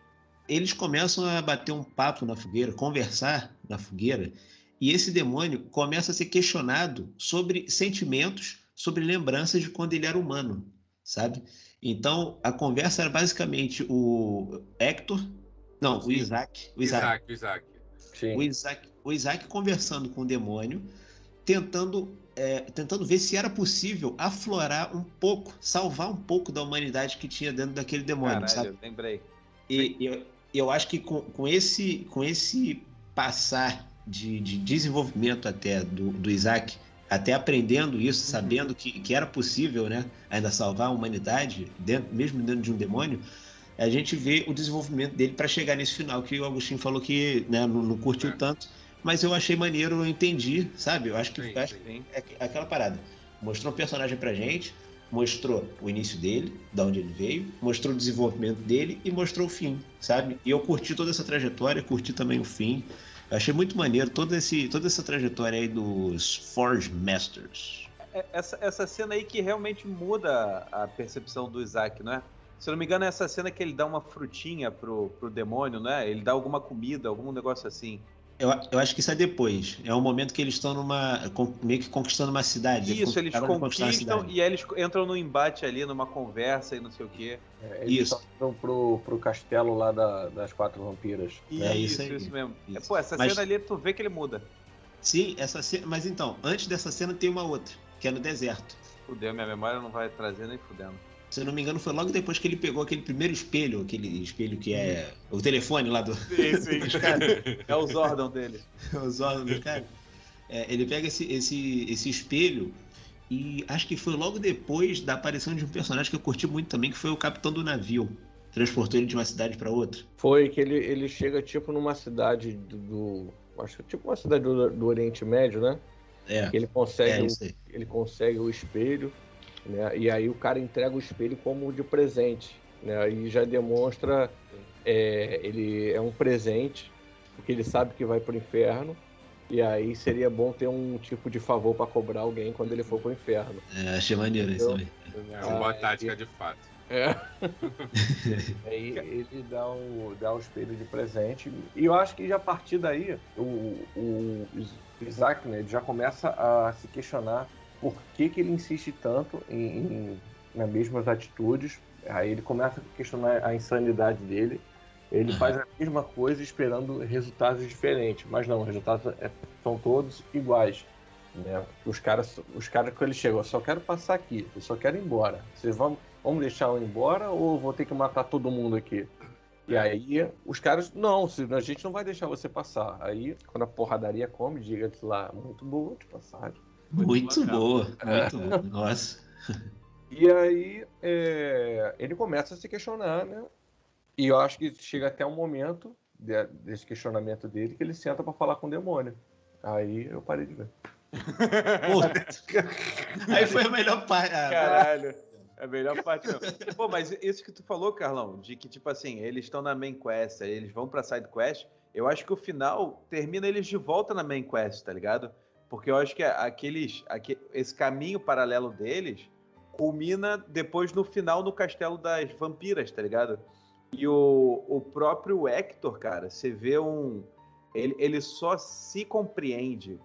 eles começam a bater um papo na fogueira, conversar na fogueira, e esse demônio começa a ser questionado sobre sentimentos, sobre lembranças de quando ele era humano, sabe? Então a conversa era basicamente o Hector, não, o Isaac, o Isaac, Isaac, Isaac. Sim. o Isaac, o Isaac conversando com o demônio, tentando, é, tentando ver se era possível aflorar um pouco, salvar um pouco da humanidade que tinha dentro daquele demônio, sabe? Caralho, lembrei. E eu, eu acho que com, com, esse, com esse passar de, de desenvolvimento até do, do Isaac, até aprendendo isso, sabendo que, que era possível né, ainda salvar a humanidade, dentro, mesmo dentro de um demônio, a gente vê o desenvolvimento dele para chegar nesse final que o Agostinho falou que né, não, não curtiu É. tanto, mas eu achei maneiro, eu entendi, sabe? Eu acho que, Sim, acho sim. Sim. é aquela parada. Mostrou um personagem pra gente, mostrou o início dele, da onde ele veio, mostrou o desenvolvimento dele e mostrou o fim, sabe? E eu curti toda essa trajetória, curti também o fim. Eu achei muito maneiro todo esse, toda essa trajetória aí dos Forge Masters. É- Essa, essa cena aí que realmente muda a percepção do Isaac, não é? Se eu não me engano, é essa cena que ele dá uma frutinha pro, pro demônio, né? Ele dá alguma comida, algum negócio assim. Eu, eu acho que isso é depois. É o momento que eles estão numa. meio que conquistando uma cidade. Isso, eles conquistam cidade. e aí eles entram num embate ali, numa conversa e não sei o quê. É, eles Isso. estão pro, pro castelo lá da- das quatro vampiras. É isso, isso isso, aí. mesmo. É, Isso. Pô, essa Mas- cena ali, tu vê que ele muda. Sim, essa cena. Mas então, antes dessa cena tem uma outra, que é no deserto. Fudeu, minha memória não vai trazer nem fudendo. Se eu não me engano, foi logo depois que ele pegou aquele primeiro espelho, aquele espelho que é o telefone lá do. Sim, sim. É os órgãos dele. os órgãos do cara. É, ele pega esse, esse, esse espelho e acho que foi logo depois da aparição de um personagem que eu curti muito também, que foi o capitão do navio. Transportou ele de uma cidade para outra. Foi que ele, ele chega tipo numa cidade do, do- acho que tipo uma cidade do, do Oriente Médio, né? É, Que ele é consegue, o, ele consegue o espelho, né? E aí o cara entrega o espelho como de presente, né? Aí já demonstra é, ele é um presente, porque ele sabe que vai pro inferno. E aí seria bom ter um tipo de favor para cobrar alguém quando ele for pro inferno. É, achei maneiro isso também. É uma boa Ah, tática e- de fato. É. Aí ele dá o, dá o espelho de presente. E eu acho que já a partir daí, o, o Isaac né, já começa a se questionar por que, que ele insiste tanto em, em, nas mesmas atitudes. Aí ele começa a questionar a insanidade dele. Ele Uhum. faz a mesma coisa esperando resultados diferentes. Mas não, os resultados é- são todos iguais. Né? Os caras, os caras que ele chegou, eu só quero passar aqui, eu só quero ir embora. Vocês vão, vamos deixar eu ir embora ou vou ter que matar todo mundo aqui? E aí os caras, não, a gente não vai deixar você passar. Aí, quando a porradaria come, diga-se lá, muito boa de passagem. Muito boa, muito boa. Nossa. E aí é, ele começa a se questionar, né? E eu acho que chega até um momento de- desse questionamento dele que ele senta pra falar com o demônio. Aí eu parei de ver. Aí foi a melhor parte. Ah, Caralho. É a melhor parte. Não. Pô, mas isso que tu falou, Carlão, de que, tipo assim, eles estão na main quest, aí eles vão pra side quest, eu acho que o final termina eles de volta na main quest, tá ligado? Porque eu acho que aqueles, aque- esse caminho paralelo deles culmina depois no final no castelo das vampiras, tá ligado? E o, o próprio Hector, cara, você vê um. Ele, ele só se compreende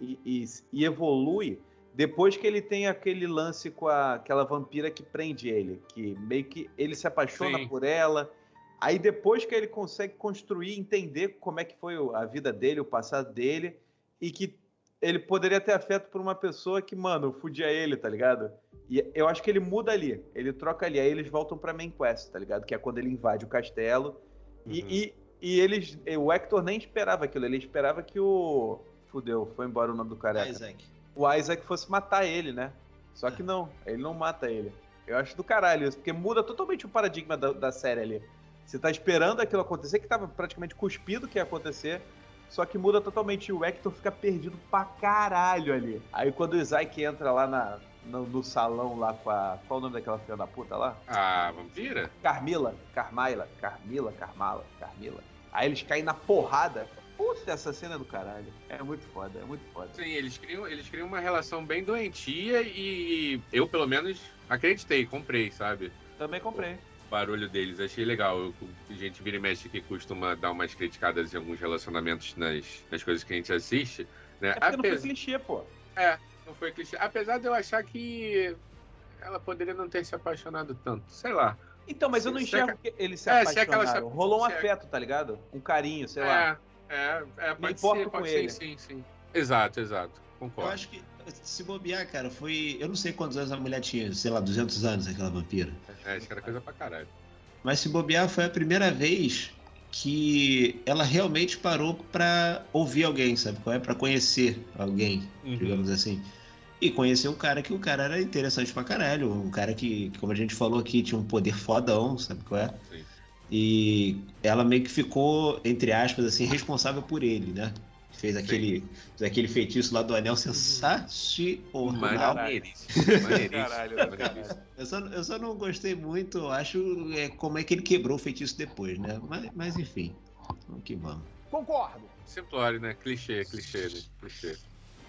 e, e, e evolui depois que ele tem aquele lance com a, aquela vampira que prende ele, que meio que ele se apaixona Sim. por ela. Aí depois que ele consegue construir, entender como é que foi a vida dele, o passado dele, e que ele poderia ter afeto por uma pessoa que, mano, fudia ele, tá ligado? E eu acho que ele muda ali, ele troca ali, aí eles voltam pra main quest, tá ligado? Que é quando ele invade o castelo. E, Uhum. e, e eles, o Hector nem esperava aquilo, ele esperava que o. Fudeu, foi embora o nome do careca Isaac. o Isaac fosse matar ele, né? Só que não, ele não mata ele. Eu acho do caralho isso, porque muda totalmente o paradigma da, da série ali. Você tá esperando aquilo acontecer, que tava praticamente cuspido que ia acontecer, só que muda totalmente. E o Hector fica perdido pra caralho ali. Aí quando o Isaac entra lá na, no, no salão lá com a. Qual o nome daquela filha da puta lá? A vampira? Carmila, Carmaila, Carmila, Carmala, Carmila. Aí eles caem na porrada. Puta, essa cena é do caralho. É muito foda, é muito foda. Sim, eles criam, eles criam uma relação bem doentia e eu, pelo menos, acreditei, comprei, sabe? Também comprei. Barulho deles, achei legal. Eu, a gente vira e mexe que costuma dar umas criticadas em alguns relacionamentos nas, nas coisas que a gente assiste, né? É porque não foi Apes- clichê, pô. não foi clichê. Apesar de eu achar que ela poderia não ter se apaixonado tanto. Sei lá. Então, mas eu não Se- se enxergo que eles se é, se é que ela se- apaixonaram. Rolou um se é- afeto, tá ligado? Um carinho, sei lá. É, é, é, pode importo ser, com pode ele. ser, sim, sim. Exato, exato. Eu Concordo. acho que se bobear, cara, foi. Eu não sei quantos anos a mulher tinha, sei lá, 200 anos, aquela vampira. É, que era coisa pra caralho. Mas se bobear, foi a primeira vez que ela realmente parou pra ouvir alguém, sabe? qual é? Pra conhecer alguém, Uhum. digamos assim. E conhecer um cara que o cara era interessante pra caralho. Um cara que, como a gente falou aqui, tinha um poder fodão, sabe qual é? Sim. E ela meio que ficou, entre aspas, assim, responsável por ele, né? Fez aquele, fez aquele feitiço lá do anel sensacional. Maneiríssimo. Maneiríssimo. Caralho. Eu só, eu só não gostei muito, eu acho, é, como é que ele quebrou o feitiço depois, né? Mas, mas enfim, vamos que vamos. Concordo. Simplório, né? Clichê, clichê, né? Clichê.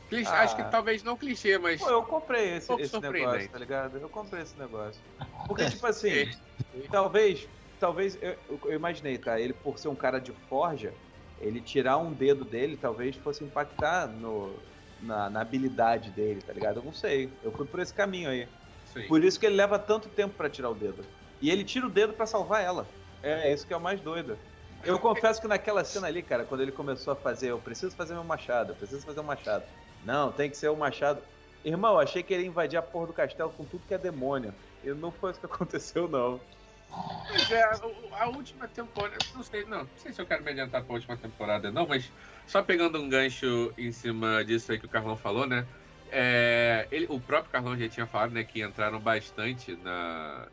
Clichê, Ah. Acho que talvez não clichê, mas. Pô, eu comprei esse, Pouco esse negócio, tá ligado? Eu comprei esse negócio. Porque, É. tipo assim, talvez, talvez, eu, eu imaginei, tá? Ele, por ser um cara de forja, ele tirar um dedo dele, talvez fosse impactar no, na, na habilidade dele, tá ligado? Eu não sei. Eu fui por esse caminho aí. Sim. Por isso que ele leva tanto tempo pra tirar o dedo. E ele tira o dedo pra salvar ela. É, é isso que é o mais doido. Eu confesso que naquela cena ali, cara, quando ele começou a fazer, eu preciso fazer meu machado, eu preciso fazer um machado. Não, tem que ser o machado. Irmão, achei que ele ia invadir a porra do castelo com tudo que é demônio. E não foi isso que aconteceu, não. Pois é, a última temporada. Não sei, não, não sei se eu quero me adiantar pra última temporada, não, mas só pegando um gancho em cima disso aí que o Carlão falou, né? É, ele, o próprio Carlão já tinha falado, né, que entraram bastante na.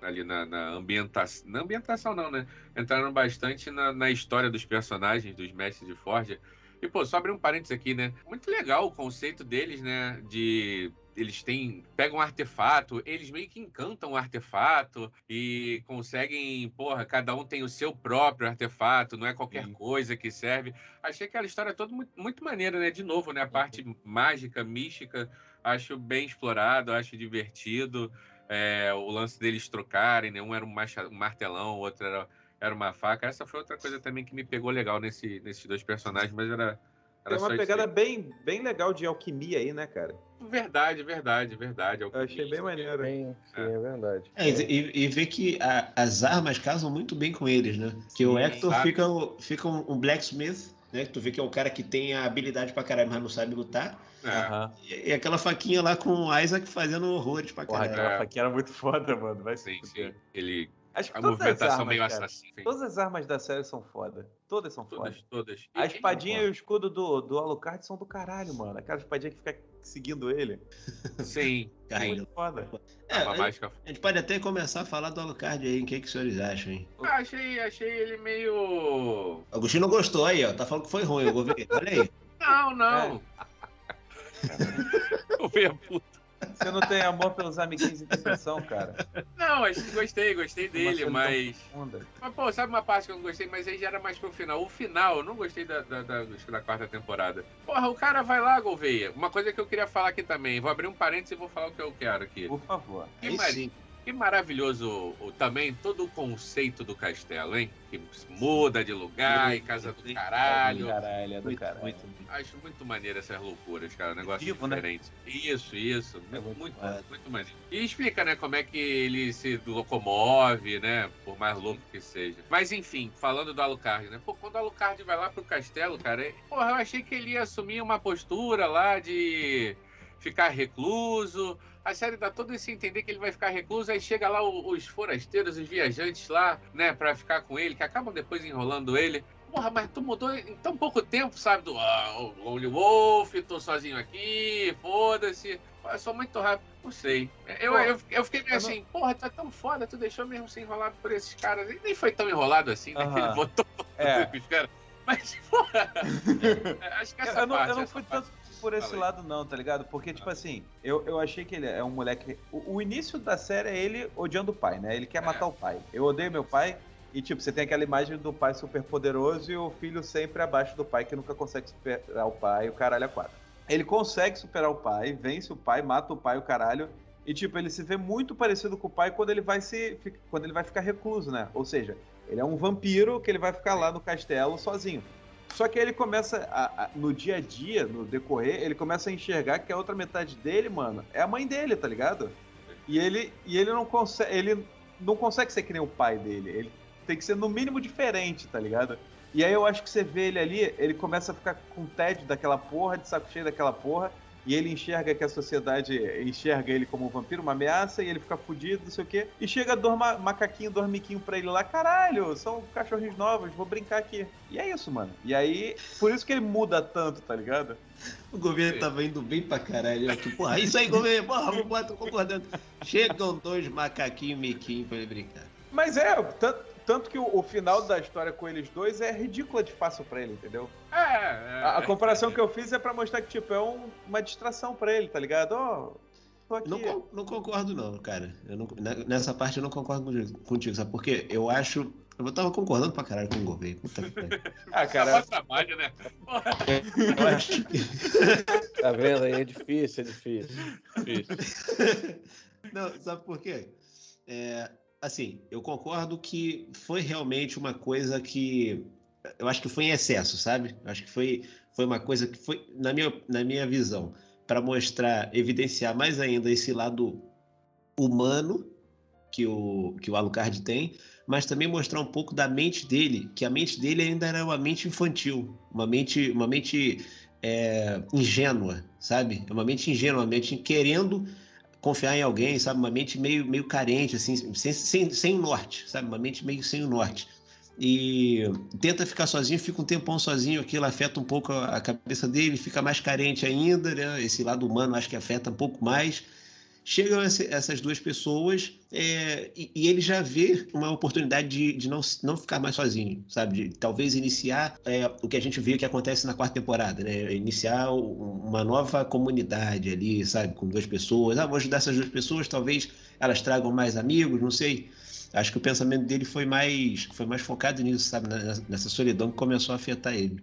Ali na, na ambientação. Na ambientação, não, né? Entraram bastante na, na história dos personagens, dos mestres de Forja. E, pô, só abrir um parênteses aqui, né? Muito legal o conceito deles, né? De eles têm pegam um artefato, eles meio que encantam o artefato e conseguem, porra, cada um tem o seu próprio artefato, não é qualquer Sim. coisa que serve. Achei aquela história toda muito, muito maneira, né? De novo, né? A parte mágica, mística, acho bem explorado, acho divertido. É, o lance deles trocarem, né? Um era um martelão, o outro era, era uma faca. Essa foi outra coisa também que me pegou legal nesse, nesses dois personagens, mas era tem uma pegada bem, bem legal de alquimia aí, né, cara? Verdade, verdade, verdade. Eu achei bem maneiro. Bem, sim, é, é verdade. É, e, e ver que a, as armas casam muito bem com eles, né? Que sim, o Hector sabe? fica, fica um, um, blacksmith, né? Tu vê que é o cara que tem a habilidade pra caralho, mas não sabe lutar. É. E, e, aquela faquinha lá com o Isaac fazendo horrores pra caralho. Porra, aquela é. faquinha era muito foda, mano. Vai sim, sim. Ele Acho que a movimentação armas, meio assassina. Todas as armas da série são foda. Todas são todas, foda. Todas. A espadinha e o escudo do, do Alucard são do caralho, mano. Aquela espadinha que fica seguindo ele. Sim. É muito foda. É, a, mágica... a gente pode até começar a falar do Alucard aí. O que, que os senhores acham, hein? Ah, achei, achei ele meio. Agostinho não gostou aí, ó. Tá falando que foi ruim, eu vou ver. Olha aí. Não, não. É. eu vi a puta. Você não tem amor pelos amiguinhos de depressão, cara? Não, gostei, gostei dele, mas. Mas, pô, sabe uma parte que eu não gostei, mas aí já era mais pro final. O final, eu não gostei da, da, da, da quarta temporada. Porra, o cara vai lá, Gouveia. Uma coisa que eu queria falar aqui também. Vou abrir um parênteses e vou falar o que eu quero aqui. Por favor. Que, mar... que maravilhoso o, também todo o conceito do castelo, hein? Que muda de lugar e casa do caralho. Caralho, é do caralho. Muito, muito, Acho muito maneiro essas loucuras, cara. Um negócio Vivo, né? diferente. Né? Isso, isso. É muito, muito, muito maneiro. E explica, né, como é que ele se locomove, né? Por mais louco que seja. Mas enfim, falando do Alucard, né? Pô, quando o Alucard vai lá pro castelo, cara, porra, eu achei que ele ia assumir uma postura lá de ficar recluso. A série dá todo esse entender que ele vai ficar recluso, aí chega lá os forasteiros, os viajantes lá, né, pra ficar com ele, que acabam depois enrolando ele porra, mas tu mudou em tão pouco tempo, sabe? Do ah, Lone Wolf, tô sozinho aqui, foda-se. Eu sou muito rápido, não sei. Eu, Pô, eu, eu, fiquei meio assim, não... porra, tu é tão foda, tu deixou mesmo ser enrolado por esses caras. E nem foi tão enrolado assim, né? Uh -huh. Que ele botou é. os caras. Mas, porra, acho que essa eu, parte, não, eu não fui tanto por esse Falei. lado, não, tá ligado? Porque, tipo ah. assim, eu, eu achei que ele é um moleque. O, o, início da série é ele odiando o pai, né? Ele quer é. matar o pai. Eu odeio meu pai, e, tipo, você tem aquela imagem do pai super poderoso e o filho sempre abaixo do pai, que nunca consegue superar o pai, o caralho é quatro. Ele consegue superar o pai, vence o pai, mata o pai, o caralho. E, tipo, ele se vê muito parecido com o pai quando ele vai se. quando ele vai ficar recluso, né? Ou seja, ele é um vampiro que ele vai ficar lá no castelo sozinho. Só que ele começa, a, a, no dia a dia, no decorrer, ele começa a enxergar que a outra metade dele, mano, é a mãe dele, tá ligado? E ele, e ele não consegue. Ele não consegue ser que nem o pai dele. Ele tem que ser no mínimo diferente, tá ligado? E aí eu acho que você vê ele ali, ele começa a ficar com tédio daquela porra, de saco cheio daquela porra, e ele enxerga que a sociedade enxerga ele como um vampiro, uma ameaça, e ele fica fudido, não sei o quê. E chega dois macaquinho, dormiquinho pra ele lá, caralho, são cachorrinhos novos, vou brincar aqui. E é isso, mano. E aí, por isso que ele muda tanto, tá ligado? O governo tava indo bem pra caralho. Aqui, porra, isso aí, governo, porra, vamos tô concordando. Chegam dois macaquinhos miquinhos pra ele brincar. Mas é, tanto tanto que o, o, final da história com eles dois é ridícula de fácil para ele, entendeu? É, é, a, a, comparação que eu fiz é para mostrar que, tipo, é um, uma distração para ele, tá ligado? Ó. Oh, não, não, concordo, não, cara. Não, nessa parte eu não concordo contigo, sabe? Porque eu acho. Eu tava concordando pra caralho com o Gouveia. Puta que Ah, cara. trabalho, né? eu acho que. tá vendo aí? É difícil, é difícil. difícil. Não, sabe por quê? É, assim, eu concordo que foi realmente uma coisa que eu acho que foi em excesso, sabe? Eu acho que foi, foi uma coisa que foi, na minha, na minha visão, para mostrar, evidenciar mais ainda esse lado humano que o, que o Alucard tem, mas também mostrar um pouco da mente dele, que a mente dele ainda era uma mente infantil, uma mente, uma mente é, ingênua, sabe? Uma mente ingênua, uma mente querendo confiar em alguém, sabe? Uma mente meio, meio carente, assim, sem, sem, sem norte, sabe? Uma mente meio sem o norte. E tenta ficar sozinho, fica um tempão sozinho, aquilo afeta um pouco a cabeça dele, fica mais carente ainda, né? Esse lado humano acho que afeta um pouco mais. Chegam essa- essas duas pessoas é, e, ele já vê uma oportunidade de, de não, não ficar mais sozinho, sabe? De talvez iniciar é, o que a gente vê que acontece na quarta temporada, né? Iniciar um- uma nova comunidade ali, sabe? Com duas pessoas. Ah, vou ajudar essas duas pessoas, talvez elas tragam mais amigos, não sei. Acho que o pensamento dele foi mais, foi mais focado nisso, sabe? Nessa solidão que começou a afetar ele.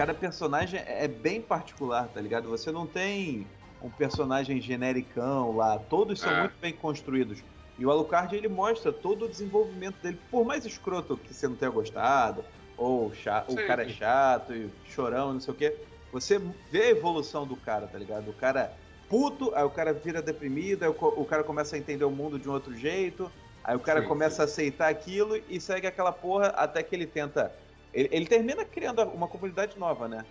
Cada personagem é bem particular, tá ligado? Você não tem um personagem genericão lá, todos são É. muito bem construídos. E o Alucard ele mostra todo o desenvolvimento dele, por mais escroto que você não tenha gostado, ou cha- o Sim, cara é sim. chato e chorão, não sei o quê. Você vê a evolução do cara, tá ligado? O cara puto, aí o cara vira deprimido, aí o, o cara começa a entender o mundo de um outro jeito, aí o cara Sim, começa a aceitar aquilo e segue aquela porra até que ele tenta. Ele, ele termina criando uma comunidade nova, né?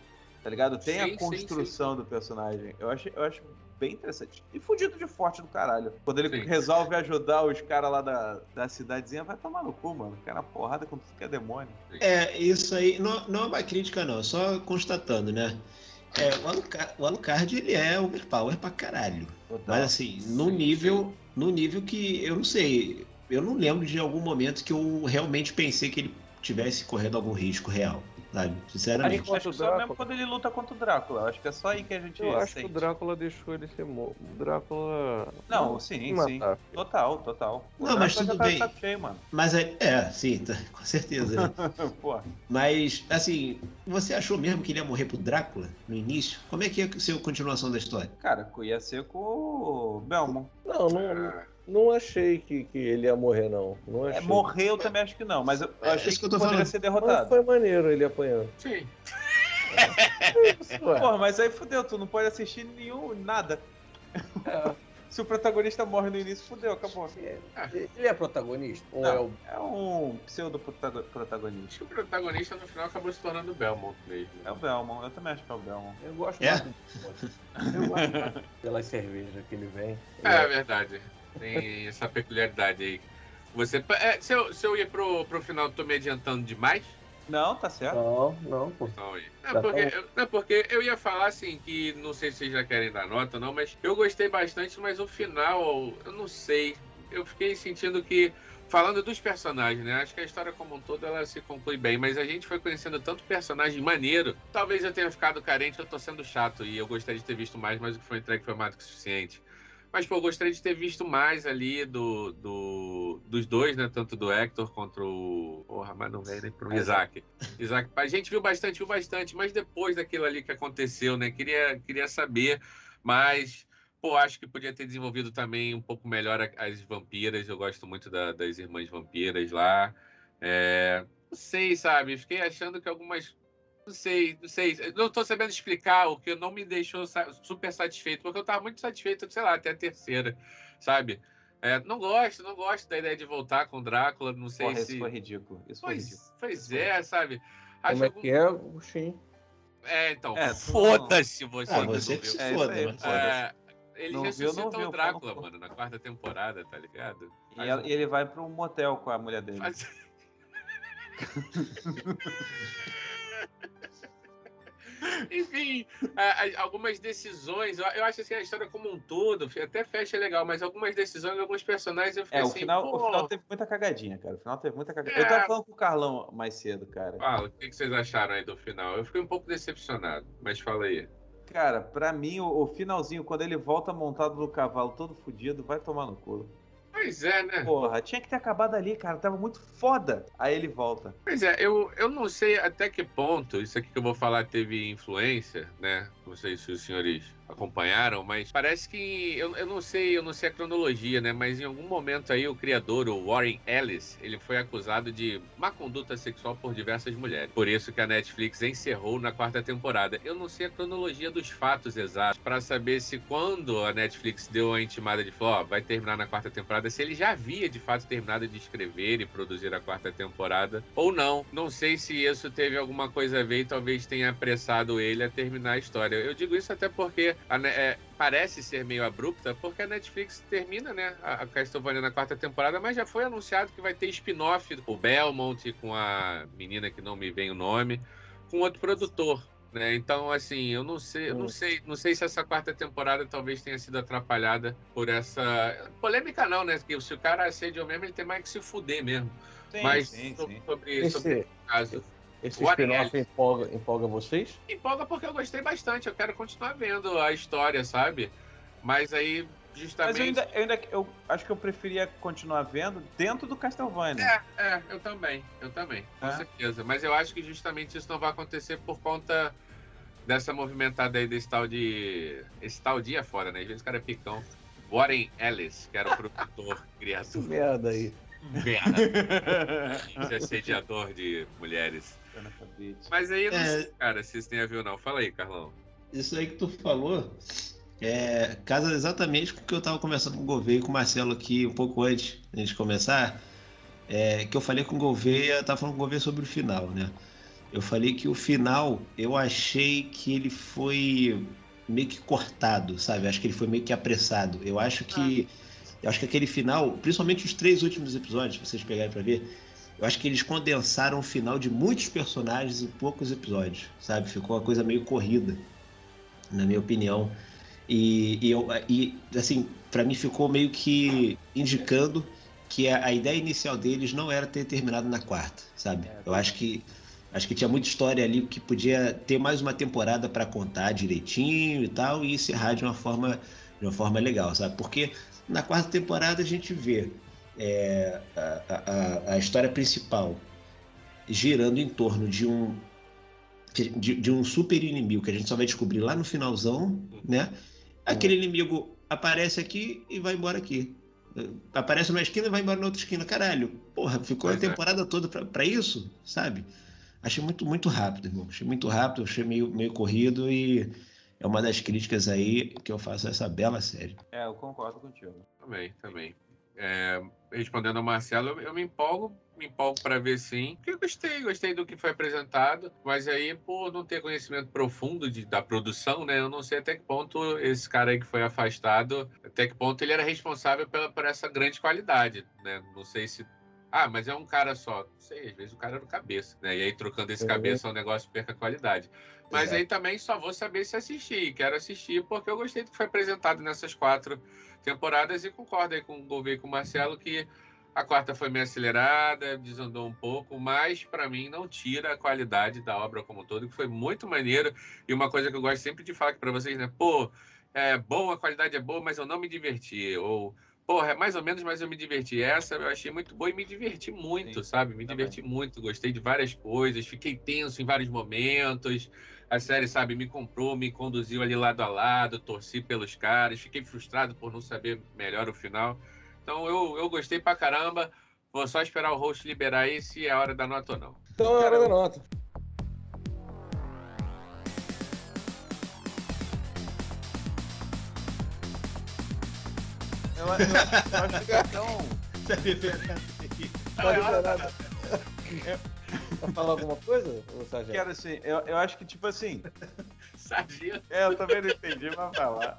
Tá ligado? Tem Sim, a sim, construção do personagem. Eu acho, eu acho bem interessante. E fudido de forte do caralho. Quando ele Sim. resolve ajudar os caras lá da, da cidadezinha, vai tomar no cu, mano. Cara, porrada com tudo que é demônio. É, isso aí não, não é uma crítica, não, só constatando, né? É, o, Alucard, o Alucard, ele é overpower pra caralho. Total. Mas assim, no Sim, nível, no nível que eu não sei, eu não lembro de algum momento que eu realmente pensei que ele tivesse correndo algum risco real, sabe? Sinceramente. Enquanto Acho o que só mesmo quando ele luta contra o Drácula. Acho que é só aí que a gente Eu acho que o Drácula deixou ele ser morto. O Drácula. Não, sim, matar, sim. Total, total. O Não, mas Drácula tudo já tá bem. cheio, mano. Mas é, é, sim, tá, com certeza. né? Mas, assim, você achou mesmo que ele ia morrer pro Drácula no início? Como é que ia ser a continuação da história? Cara, ia ser com o Belmont. Não, não, Ah, não achei que, que ele ia morrer, não. Não achei. É, morrer eu também acho que não, mas eu, eu É achei isso que, que eu tô poderia falando. ser Mas derrotado. foi maneiro ele apanhando. sim. Ué, Porra, mas aí fudeu, tu não pode assistir nenhum, nada. é, Se o protagonista morre no início, fudeu, acabou. ele é protagonista? Ou Não. é o. É um pseudo protago- protagonista. Acho que o protagonista no final acabou se tornando o Belmont mesmo. É o Belmont, eu também acho que é o Belmont. Eu gosto É? mais do Eu gosto pelas cervejas que ele vem. É, é verdade. Tem essa peculiaridade aí. Você, é, se, eu, se eu ir pro, pro final, tô me adiantando demais? Não, tá certo. Não, não, pô. Não, Não, porque, eu, não, porque eu ia falar assim, que não sei se vocês já querem dar nota ou não, mas eu gostei bastante, mas o final, eu não sei. Eu fiquei sentindo que, falando dos personagens, né? Acho que a história como um todo ela se conclui bem, mas a gente foi conhecendo tanto personagem maneiro. Talvez eu tenha ficado carente, eu tô sendo chato e eu gostaria de ter visto mais, mas o que foi entregue foi mais do que suficiente. Mas, pô, eu gostaria de ter visto mais ali do, do, dos dois, né? Tanto do Hector contra o. Porra, mas não veio nem pro Isaac. Isaac, a gente viu bastante, viu bastante, mas depois daquilo ali que aconteceu, né? Queria, queria saber, mas. Pô, acho que podia ter desenvolvido também um pouco melhor as vampiras. Eu gosto muito da- das irmãs vampiras lá. É, não sei, sabe? Fiquei achando que algumas. Não sei, não sei. Não tô sabendo explicar o que não me deixou super satisfeito, porque eu tava muito satisfeito, sei lá, até a terceira, sabe? É, não gosto, não gosto da ideia de voltar com o Drácula, não sei Porra, se. isso foi ridículo. Isso foi ridículo. Pois, pois é, sabe? Acho Como é algum- que é, Buxim? É, então. É, Foda-se você. Ah, você que se É, foda, mas foda-se. É, ele Não viu, ressuscita viu, o Drácula, mano, na quarta temporada, tá ligado? E, ela- um- ele vai pra um motel com a mulher dele. faz- Enfim, algumas decisões, eu, acho assim, a história como um todo, até fecha legal, mas algumas decisões, alguns personagens eu fiquei É, o assim, final, pô, o final teve muita cagadinha, cara. O final teve muita cagadinha. É. Eu tava falando com o Carlão mais cedo, cara. O que vocês acharam aí do final? Eu fiquei um pouco decepcionado, mas fala aí. Cara, pra mim, o, o finalzinho, quando ele volta montado no cavalo todo fudido, vai tomar no cu. Pois é, né? Porra, tinha que ter acabado ali, cara. Tava muito foda. Aí ele volta. Pois é, eu, eu não sei até que ponto isso aqui que eu vou falar teve influência, né? Não sei se os senhores acompanharam, mas parece que eu, eu não sei, eu não sei a cronologia, né? Mas em algum momento aí o criador, o Warren Ellis, ele foi acusado de má conduta sexual por diversas mulheres. Por isso que a Netflix encerrou na quarta temporada. Eu não sei a cronologia dos fatos exatos para saber se quando a Netflix deu a intimada de falar, vai terminar na quarta temporada, se ele já havia de fato terminado de escrever e produzir a quarta temporada ou não. Não sei se isso teve alguma coisa a ver e talvez tenha apressado ele a terminar a história. Eu digo isso até porque a, é, parece ser meio abrupta, porque a Netflix termina, né, a, a Castlevania na quarta temporada, mas já foi anunciado que vai ter spin-off com o Belmont, com a menina que não me vem o nome, com outro produtor. Né? Então, assim, eu não sei, eu não sei, não sei se essa quarta temporada talvez tenha sido atrapalhada por essa polêmica, não, né? Que se o cara assediou mesmo, ele tem mais que se fuder mesmo. Sim, Mas sim, sobre, sim. sobre, esse, sobre caso. Esse spin-off empolga, empolga vocês? Empolga porque eu gostei bastante. Eu quero continuar vendo a história, sabe? Mas aí, justamente. Mas eu ainda, eu ainda eu acho que eu preferia continuar vendo dentro do Castlevania. É, é, eu também. Eu também, com é. certeza. Mas eu acho que justamente isso não vai acontecer por conta dessa movimentada aí desse tal de. Esse tal dia fora, né? Às vezes o cara é picão. Warren Ellis, que era o produtor, criador. Merda aí. Merda. assediador de mulheres. Mas aí, não é... sei, cara, se isso tem a ver ou não. Fala aí, Carlão. Isso aí que tu falou é, casa exatamente com o que eu tava conversando com o Gouveia e com o Marcelo aqui um pouco antes de começar. É, que eu falei com o Gouveia, tava falando com o Gouveia sobre o final, né? Eu falei que o final, eu achei que ele foi meio que cortado, sabe? Eu acho que ele foi meio que apressado. Eu acho que. Ah. Eu acho que aquele final, principalmente os três últimos episódios, se vocês pegarem para ver, eu acho que eles condensaram o final de muitos personagens em poucos episódios, sabe? Ficou uma coisa meio corrida, na minha opinião. E, e, eu, e assim, para mim ficou meio que indicando que a, a, ideia inicial deles não era ter terminado na quarta, sabe? É, eu acho que acho que tinha muita história ali que podia ter mais uma temporada para contar direitinho e tal e encerrar de uma forma de uma forma legal, sabe? Porque na quarta temporada a gente vê é, a, a, a, história principal girando em torno de um de, de, um super inimigo que a gente só vai descobrir lá no finalzão, né? Aquele inimigo aparece aqui e vai embora aqui. Aparece numa esquina e vai embora na outra esquina. Caralho, porra, ficou a é. temporada toda para isso, sabe? Achei muito, muito rápido, irmão. Achei muito rápido, achei meio, meio corrido e é uma das críticas aí que eu faço a essa bela série. É, eu concordo contigo. Também, também. É, respondendo ao Marcelo, eu, eu me empolgo, me empolgo para ver sim. Porque eu gostei, gostei do que foi apresentado, mas aí, por não ter conhecimento profundo de, da produção, né? Eu não sei até que ponto esse cara aí que foi afastado, até que ponto ele era responsável pela, por essa grande qualidade, né? Não sei se ah, mas é um cara só. Não sei, às vezes o cara era o cabeça, né? E aí trocando esse uhum. cabeça o negócio perca qualidade. Mas Exato. aí também só vou saber se assistir. Quero assistir porque eu gostei do que foi apresentado nessas quatro temporadas e concordo aí com o Gouveia e com o Marcelo que a quarta foi meio acelerada, desandou um pouco, mas para mim não tira a qualidade da obra como um todo, que foi muito maneiro. E uma coisa que eu gosto sempre de falar para vocês, né? Pô, é bom, a qualidade é boa, mas eu não me diverti. Ou Porra, é mais ou menos, mas eu me diverti. Essa eu achei muito boa e me diverti muito, Sim, sabe? Me diverti muito, gostei de várias coisas, fiquei tenso em vários momentos. A série, sabe, me comprou, me conduziu ali lado a lado, torci pelos caras, fiquei frustrado por não saber melhor o final. Então eu, eu gostei pra caramba. Vou só esperar o host liberar aí se é a hora da nota ou não. Então é a hora da nota. Eu, eu, eu acho que é tão. Vai falar alguma coisa, Sargento? Quero assim, eu, eu acho que tipo assim. Sargento? É, eu também não entendi, mas vai lá.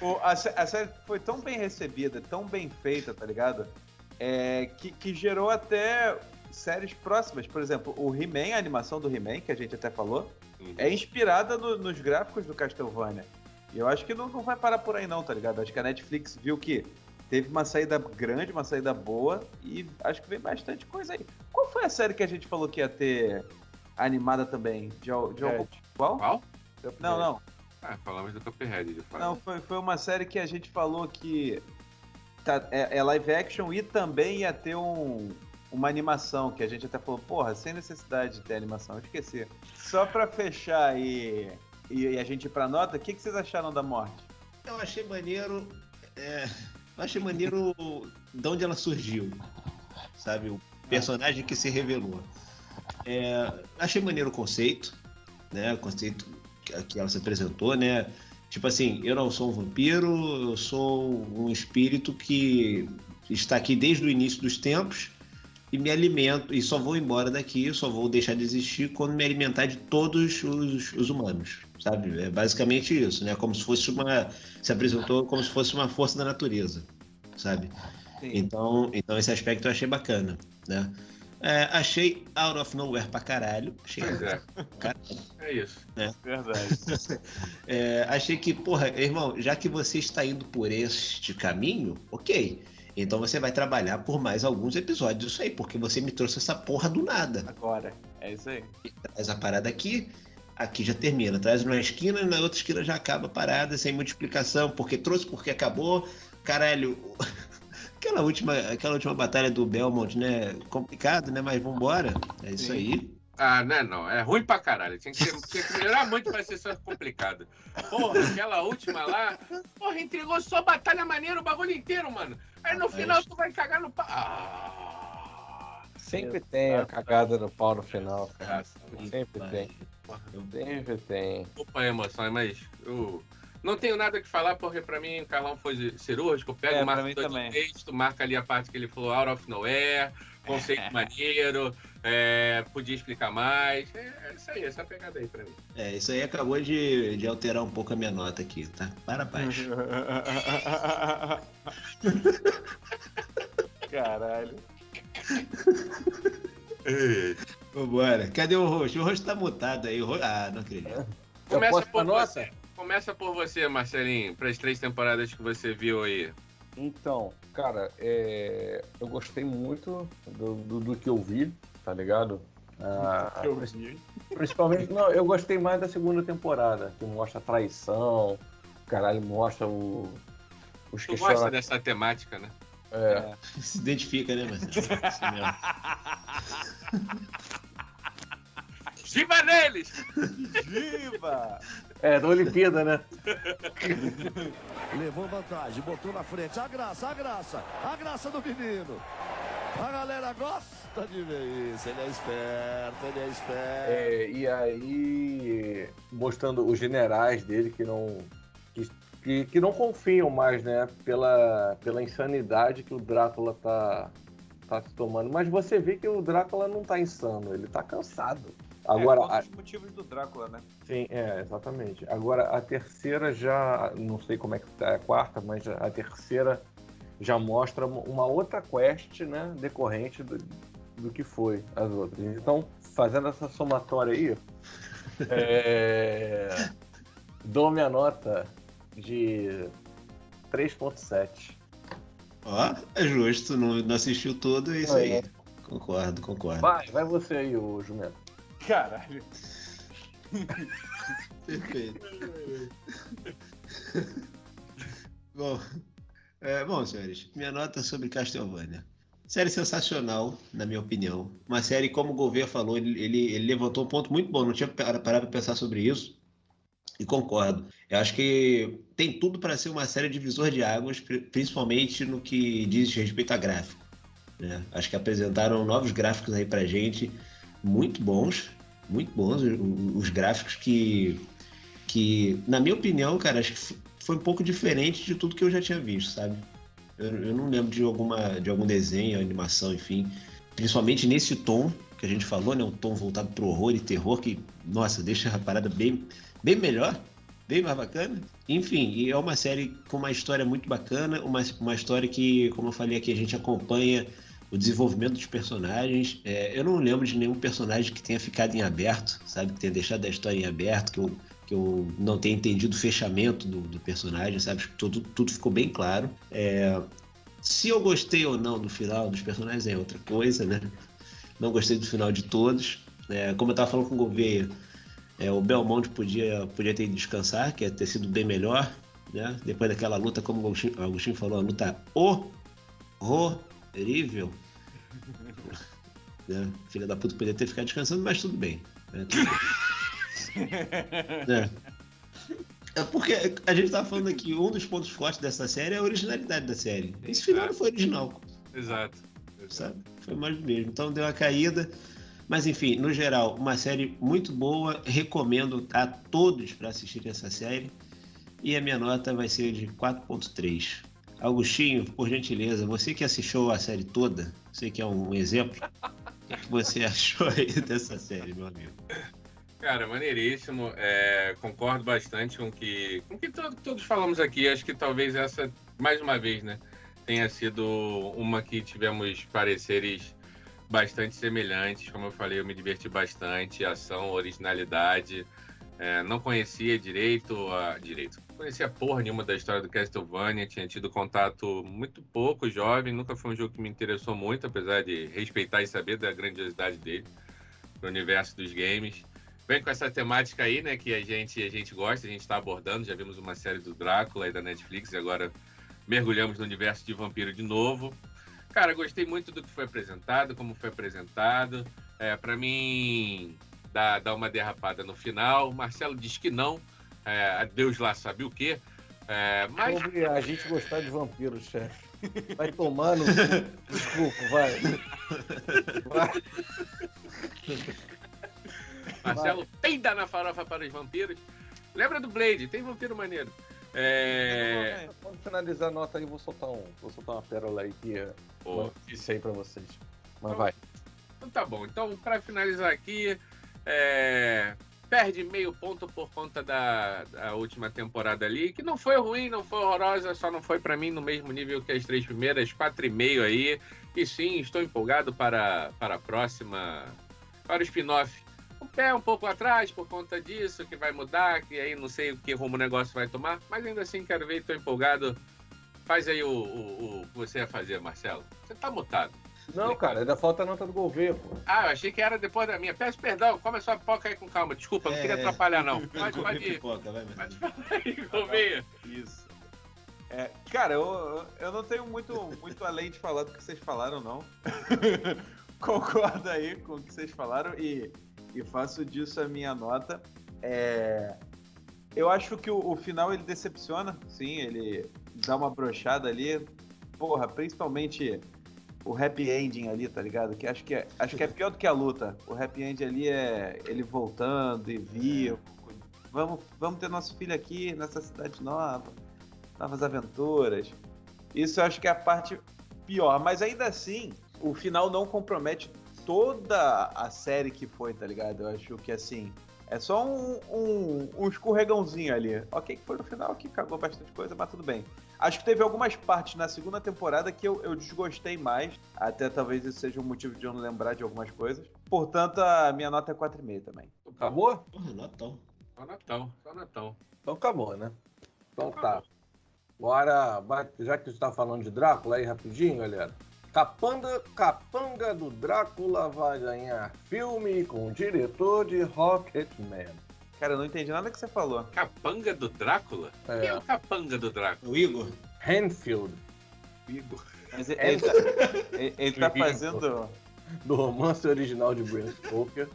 O, a, a, série foi tão bem recebida, tão bem feita, tá ligado? É, que, que gerou até séries próximas. Por exemplo, o He-Man, a animação do He-Man, que a gente até falou, uhum. é inspirada no, nos gráficos do Castlevania. E eu acho que não, não vai parar por aí não, tá ligado? Acho que a Netflix viu que teve uma saída grande, uma saída boa, e acho que vem bastante coisa aí. Qual foi a série que a gente falou que ia ter animada também? De, de algum... Qual? Qual? Não, não. Ah, falamos do Cuphead. De fato. Não, foi, foi uma série que a gente falou que tá, é, é, live action e também ia ter um, uma animação, que a gente até falou, porra, sem necessidade de ter animação, eu esqueci. Só pra fechar e... E e, a gente ir pra nota, o que, que vocês acharam da morte? Eu achei maneiro. É, eu achei maneiro de onde ela surgiu. Sabe? O personagem que se revelou. É, achei maneiro o conceito, né? O conceito que ela se apresentou, né? Tipo assim, eu não sou um vampiro, eu sou um espírito que está aqui desde o início dos tempos e me alimento, e só vou embora daqui, só vou deixar de existir quando me alimentar de todos os, os humanos, sabe? É basicamente isso, né? Como se fosse uma. Se apresentou como se fosse uma força da natureza, sabe? Sim. Então, então esse aspecto eu achei bacana, né? É, achei out of nowhere pra caralho. Achei Pois é. caralho. É isso. Verdade. É, achei que, porra, irmão, já que você está indo por este caminho, ok. Então você vai trabalhar por mais alguns episódios disso aí, porque você me trouxe essa porra do nada. Agora. É isso aí. Traz a parada aqui, aqui já termina. Traz numa esquina, na outra esquina já acaba parada, sem muita explicação, porque trouxe, porque acabou. Caralho, aquela última, aquela última batalha do Belmont, né? Complicado, né? Mas vambora. É isso Sim. aí. Ah, não é não. É ruim pra caralho. Tinha que, ser, tinha que melhorar muito pra ser só complicado. Porra, aquela última lá. Porra, entregou só batalha maneira o bagulho inteiro, mano. Aí no Rapaz. final tu vai cagar no pau. Ah, Sempre tem a cagada no pau no final, cara. graça. Sempre tem. Porra, Sempre tem. Desculpa a emoção, mas eu não tenho nada que falar, porque pra mim o Carlão foi cirúrgico. Pega É, o marcador também. de texto, marca ali a parte que ele falou out of nowhere, conceito maneiro, é, podia explicar mais. É, é isso aí, essa pegada aí pra mim. É, isso aí acabou de, de alterar um pouco a minha nota aqui, tá? Para baixo. Caralho. Vambora. Cadê o rosto? O rosto tá mutado aí. Ah, não acredito. Eu Começa por nota? você. Começa por você, Marcelinho, para as três temporadas que você viu aí. Então, cara, é, eu gostei muito do, do, do que eu vi, tá ligado? Ah, Eu vi. principalmente, não, eu gostei mais da segunda temporada, que mostra a traição, caralho, mostra o, os Tu gosta dessa temática, né? É, Se identifica, né, mesmo. Viva neles! Viva! é, da Olimpíada, né? Levou vantagem, botou na frente. A graça, a graça, a graça do menino. A galera gosta de ver isso. Ele é esperto, ele é esperto. É, e aí, mostrando os generais dele que não. Que, que, que não confiam mais, né? Pela, pela insanidade que o Drácula tá, tá se tomando. Mas você vê que o Drácula não tá insano, ele tá cansado. Agora, é, a- um dos motivos do Drácula, né? Sim, é, exatamente. Agora a terceira já, não sei como é que tá a quarta, mas a terceira já mostra uma outra quest, né, decorrente do, do que foi as outras. Então, fazendo essa somatória aí, é, dou minha nota de 3.7. Ó, é justo, não, não assistiu todo, é isso aí. É. Concordo, concordo. Vai, vai você aí, o Jumento. Caralho. Perfeito. bom, é, bom, senhores, minha nota sobre Castlevania. Série sensacional, na minha opinião. Uma série, como o Gouveia falou, ele, ele, ele levantou um ponto muito bom. Não tinha pa- parado para pensar sobre isso. E concordo. Eu acho que tem tudo para ser uma série divisor de águas, pri- principalmente no que diz respeito a gráfico. né? Acho que apresentaram novos gráficos aí pra gente, muito bons, muito bons. Os gráficos que, que, na minha opinião, cara, acho que foi um pouco diferente de tudo que eu já tinha visto, sabe? Eu, eu não lembro de, alguma, de algum desenho, animação, enfim. Principalmente nesse tom que a gente falou, né? Um tom voltado pro horror e terror, que, nossa, deixa a parada bem, bem melhor, bem mais bacana. Enfim, é uma série com uma história muito bacana, uma, uma história que, como eu falei aqui, a gente acompanha o desenvolvimento dos personagens. É, eu não lembro de nenhum personagem que tenha ficado em aberto, sabe? Que tenha deixado a história em aberto, que eu, que eu não tenha entendido o fechamento do, do personagem, sabe? Tudo, tudo ficou bem claro. É, se eu gostei ou não do final dos personagens é outra coisa, né? Não gostei do final de todos. É, como eu estava falando com o Gouveia, é, o Belmont podia, podia ter descansar, que ia ter sido bem melhor. Né? Depois daquela luta, como o Agostinho, o Agostinho falou, a luta horrível. né? Filha da puta podia ter ficado descansando, mas tudo bem. né? Tudo bem. É. É porque a gente tava falando aqui, um dos pontos fortes dessa série é a originalidade da série. Esse final não foi original, Exato. sabe? Foi mais do mesmo. Então deu uma caída. Mas enfim, no geral, uma série muito boa. Recomendo a todos para assistirem essa série. E a minha nota vai ser de 4.3. Augustinho, por gentileza, você que assistiu a série toda, você que é um exemplo, o que, que você achou aí dessa série, meu amigo? Cara, maneiríssimo. É, concordo bastante com que, com que to- todos falamos aqui. Acho que talvez essa, mais uma vez, né, tenha sido uma que tivemos pareceres bastante semelhantes. Como eu falei, eu me diverti bastante. Ação, originalidade. É, não conhecia direito a direito. Conhecia porra nenhuma da história do Castlevania. Tinha tido contato muito pouco, jovem. Nunca foi um jogo que me interessou muito, apesar de respeitar e saber da grandiosidade dele no universo dos games vem com essa temática aí, né, que a gente, a gente gosta, a gente está abordando. Já vimos uma série do Drácula aí da Netflix e agora mergulhamos no universo de vampiro de novo. Cara, gostei muito do que foi apresentado, como foi apresentado. É, para mim, dá, dá uma derrapada no final. Marcelo diz que não. É, Deus lá sabe o quê. É, mas Sobre a gente gostar de vampiros, chefe. Vai tomando. Desculpa, vai. vai. Marcelo peida na farofa para os vampiros. Lembra do Blade? Tem vampiro maneiro. É... Quando finalizar a nota aí, vou soltar um. Vou soltar uma pérola aí que é uma notícia aí pra vocês. Mas vai. Então tá bom. Então, para finalizar aqui, é, perde meio ponto por conta da, da última temporada ali, que não foi ruim, não foi horrorosa, só não foi para mim no mesmo nível que as três primeiras, 4,5 aí. E sim, estou empolgado para, para a próxima, para o spin-off. Pé um pouco atrás por conta disso, que vai mudar, que aí não sei o que rumo o negócio vai tomar, mas ainda assim quero ver, estou empolgado. Faz aí o, o, o que você ia fazer, Marcelo. Você tá mutado. Não, cara, ainda falta a nota do Gouveia, pô. Ah, eu achei que era depois da minha. Peço perdão, come a sua pipoca aí com calma. Desculpa, não queria É. atrapalhar, não. Pode, pode ir. pipoca, vai, Pode aí, Gouveia. Isso. É, cara, eu, eu não tenho muito, muito além de falar do que vocês falaram, não. Concordo aí com o que vocês falaram e, e faço disso a minha nota. É, eu acho que o, o final ele decepciona, sim, ele dá uma brochada ali. Porra, principalmente o happy ending ali, tá ligado? Que acho que é, acho que é pior do que a luta. O happy end ali é ele voltando e vivo. Vamos, vamos ter nosso filho aqui nessa cidade nova, novas aventuras. Isso eu acho que é a parte pior, mas ainda assim, o final não compromete toda a série que foi, tá ligado? Eu acho que assim, é só um, um, um escorregãozinho ali. Ok, que foi no final que cagou bastante coisa, mas tudo bem. Acho que teve algumas partes na segunda temporada que eu, eu desgostei mais. Até talvez isso seja um motivo de eu não lembrar de algumas coisas. Portanto, a minha nota é 4,5 também. Acabou? Porra, notão. Só Natão, só Natão. Então acabou, né? Então tá. Agora, vai- já que você tá falando de Drácula aí rapidinho, galera. Capanga, Capanga do Drácula vai ganhar filme com o diretor de Rocketman. Cara, eu não entendi nada que você falou. Capanga do Drácula? Quem é É, o capanga do Drácula? O Igor? Hanfield, Igor. Mas ele, ele tá, ele- ele tá fazendo. do romance original de Bram Stoker.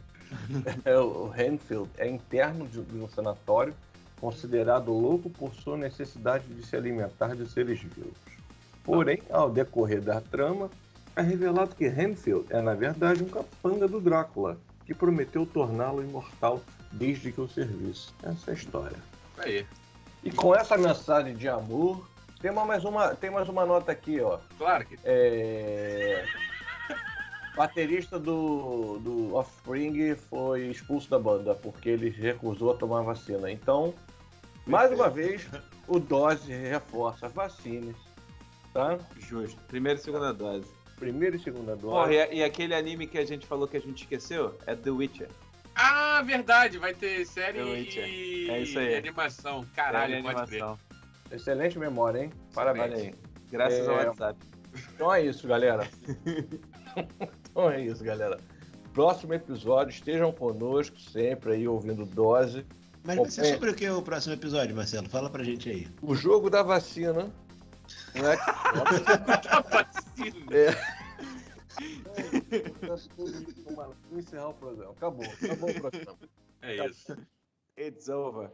É, o Hanfield é interno de, de um sanatório, considerado louco por sua necessidade de se alimentar de seres vivos. Porém, ao decorrer da trama, é revelado que Hanfield é, na verdade, um capanga do Drácula, que prometeu torná-lo imortal desde que o serviço. Essa é a história. Aí. E com essa mensagem de amor, tem uma- mais uma, tem mais uma nota aqui, ó. Claro que É... Baterista do, do Offspring foi expulso da banda porque ele recusou a tomar vacina. Então, mais uma vez, o dose reforça vacinas, tá? Justo. Primeira e segunda dose. Primeira e segunda Porra, dose. e, e aquele anime que a gente falou que a gente esqueceu é The Witcher. Ah, verdade, vai ter série The Witcher. e... É isso aí. e animação. Caralho, Série pode crer. animação. Excelente memória, hein? Parabéns. Olha aí. Graças É. ao WhatsApp. Então é isso, galera. então é isso, galera. Próximo episódio, estejam conosco sempre aí ouvindo dose. Mas vai ser sobre o que o próximo episódio, Marcelo? Fala pra gente aí. O jogo da vacina. Não é? Vacina. Vamos encerrar o programa. Acabou. Acabou o programa. É isso. It's over.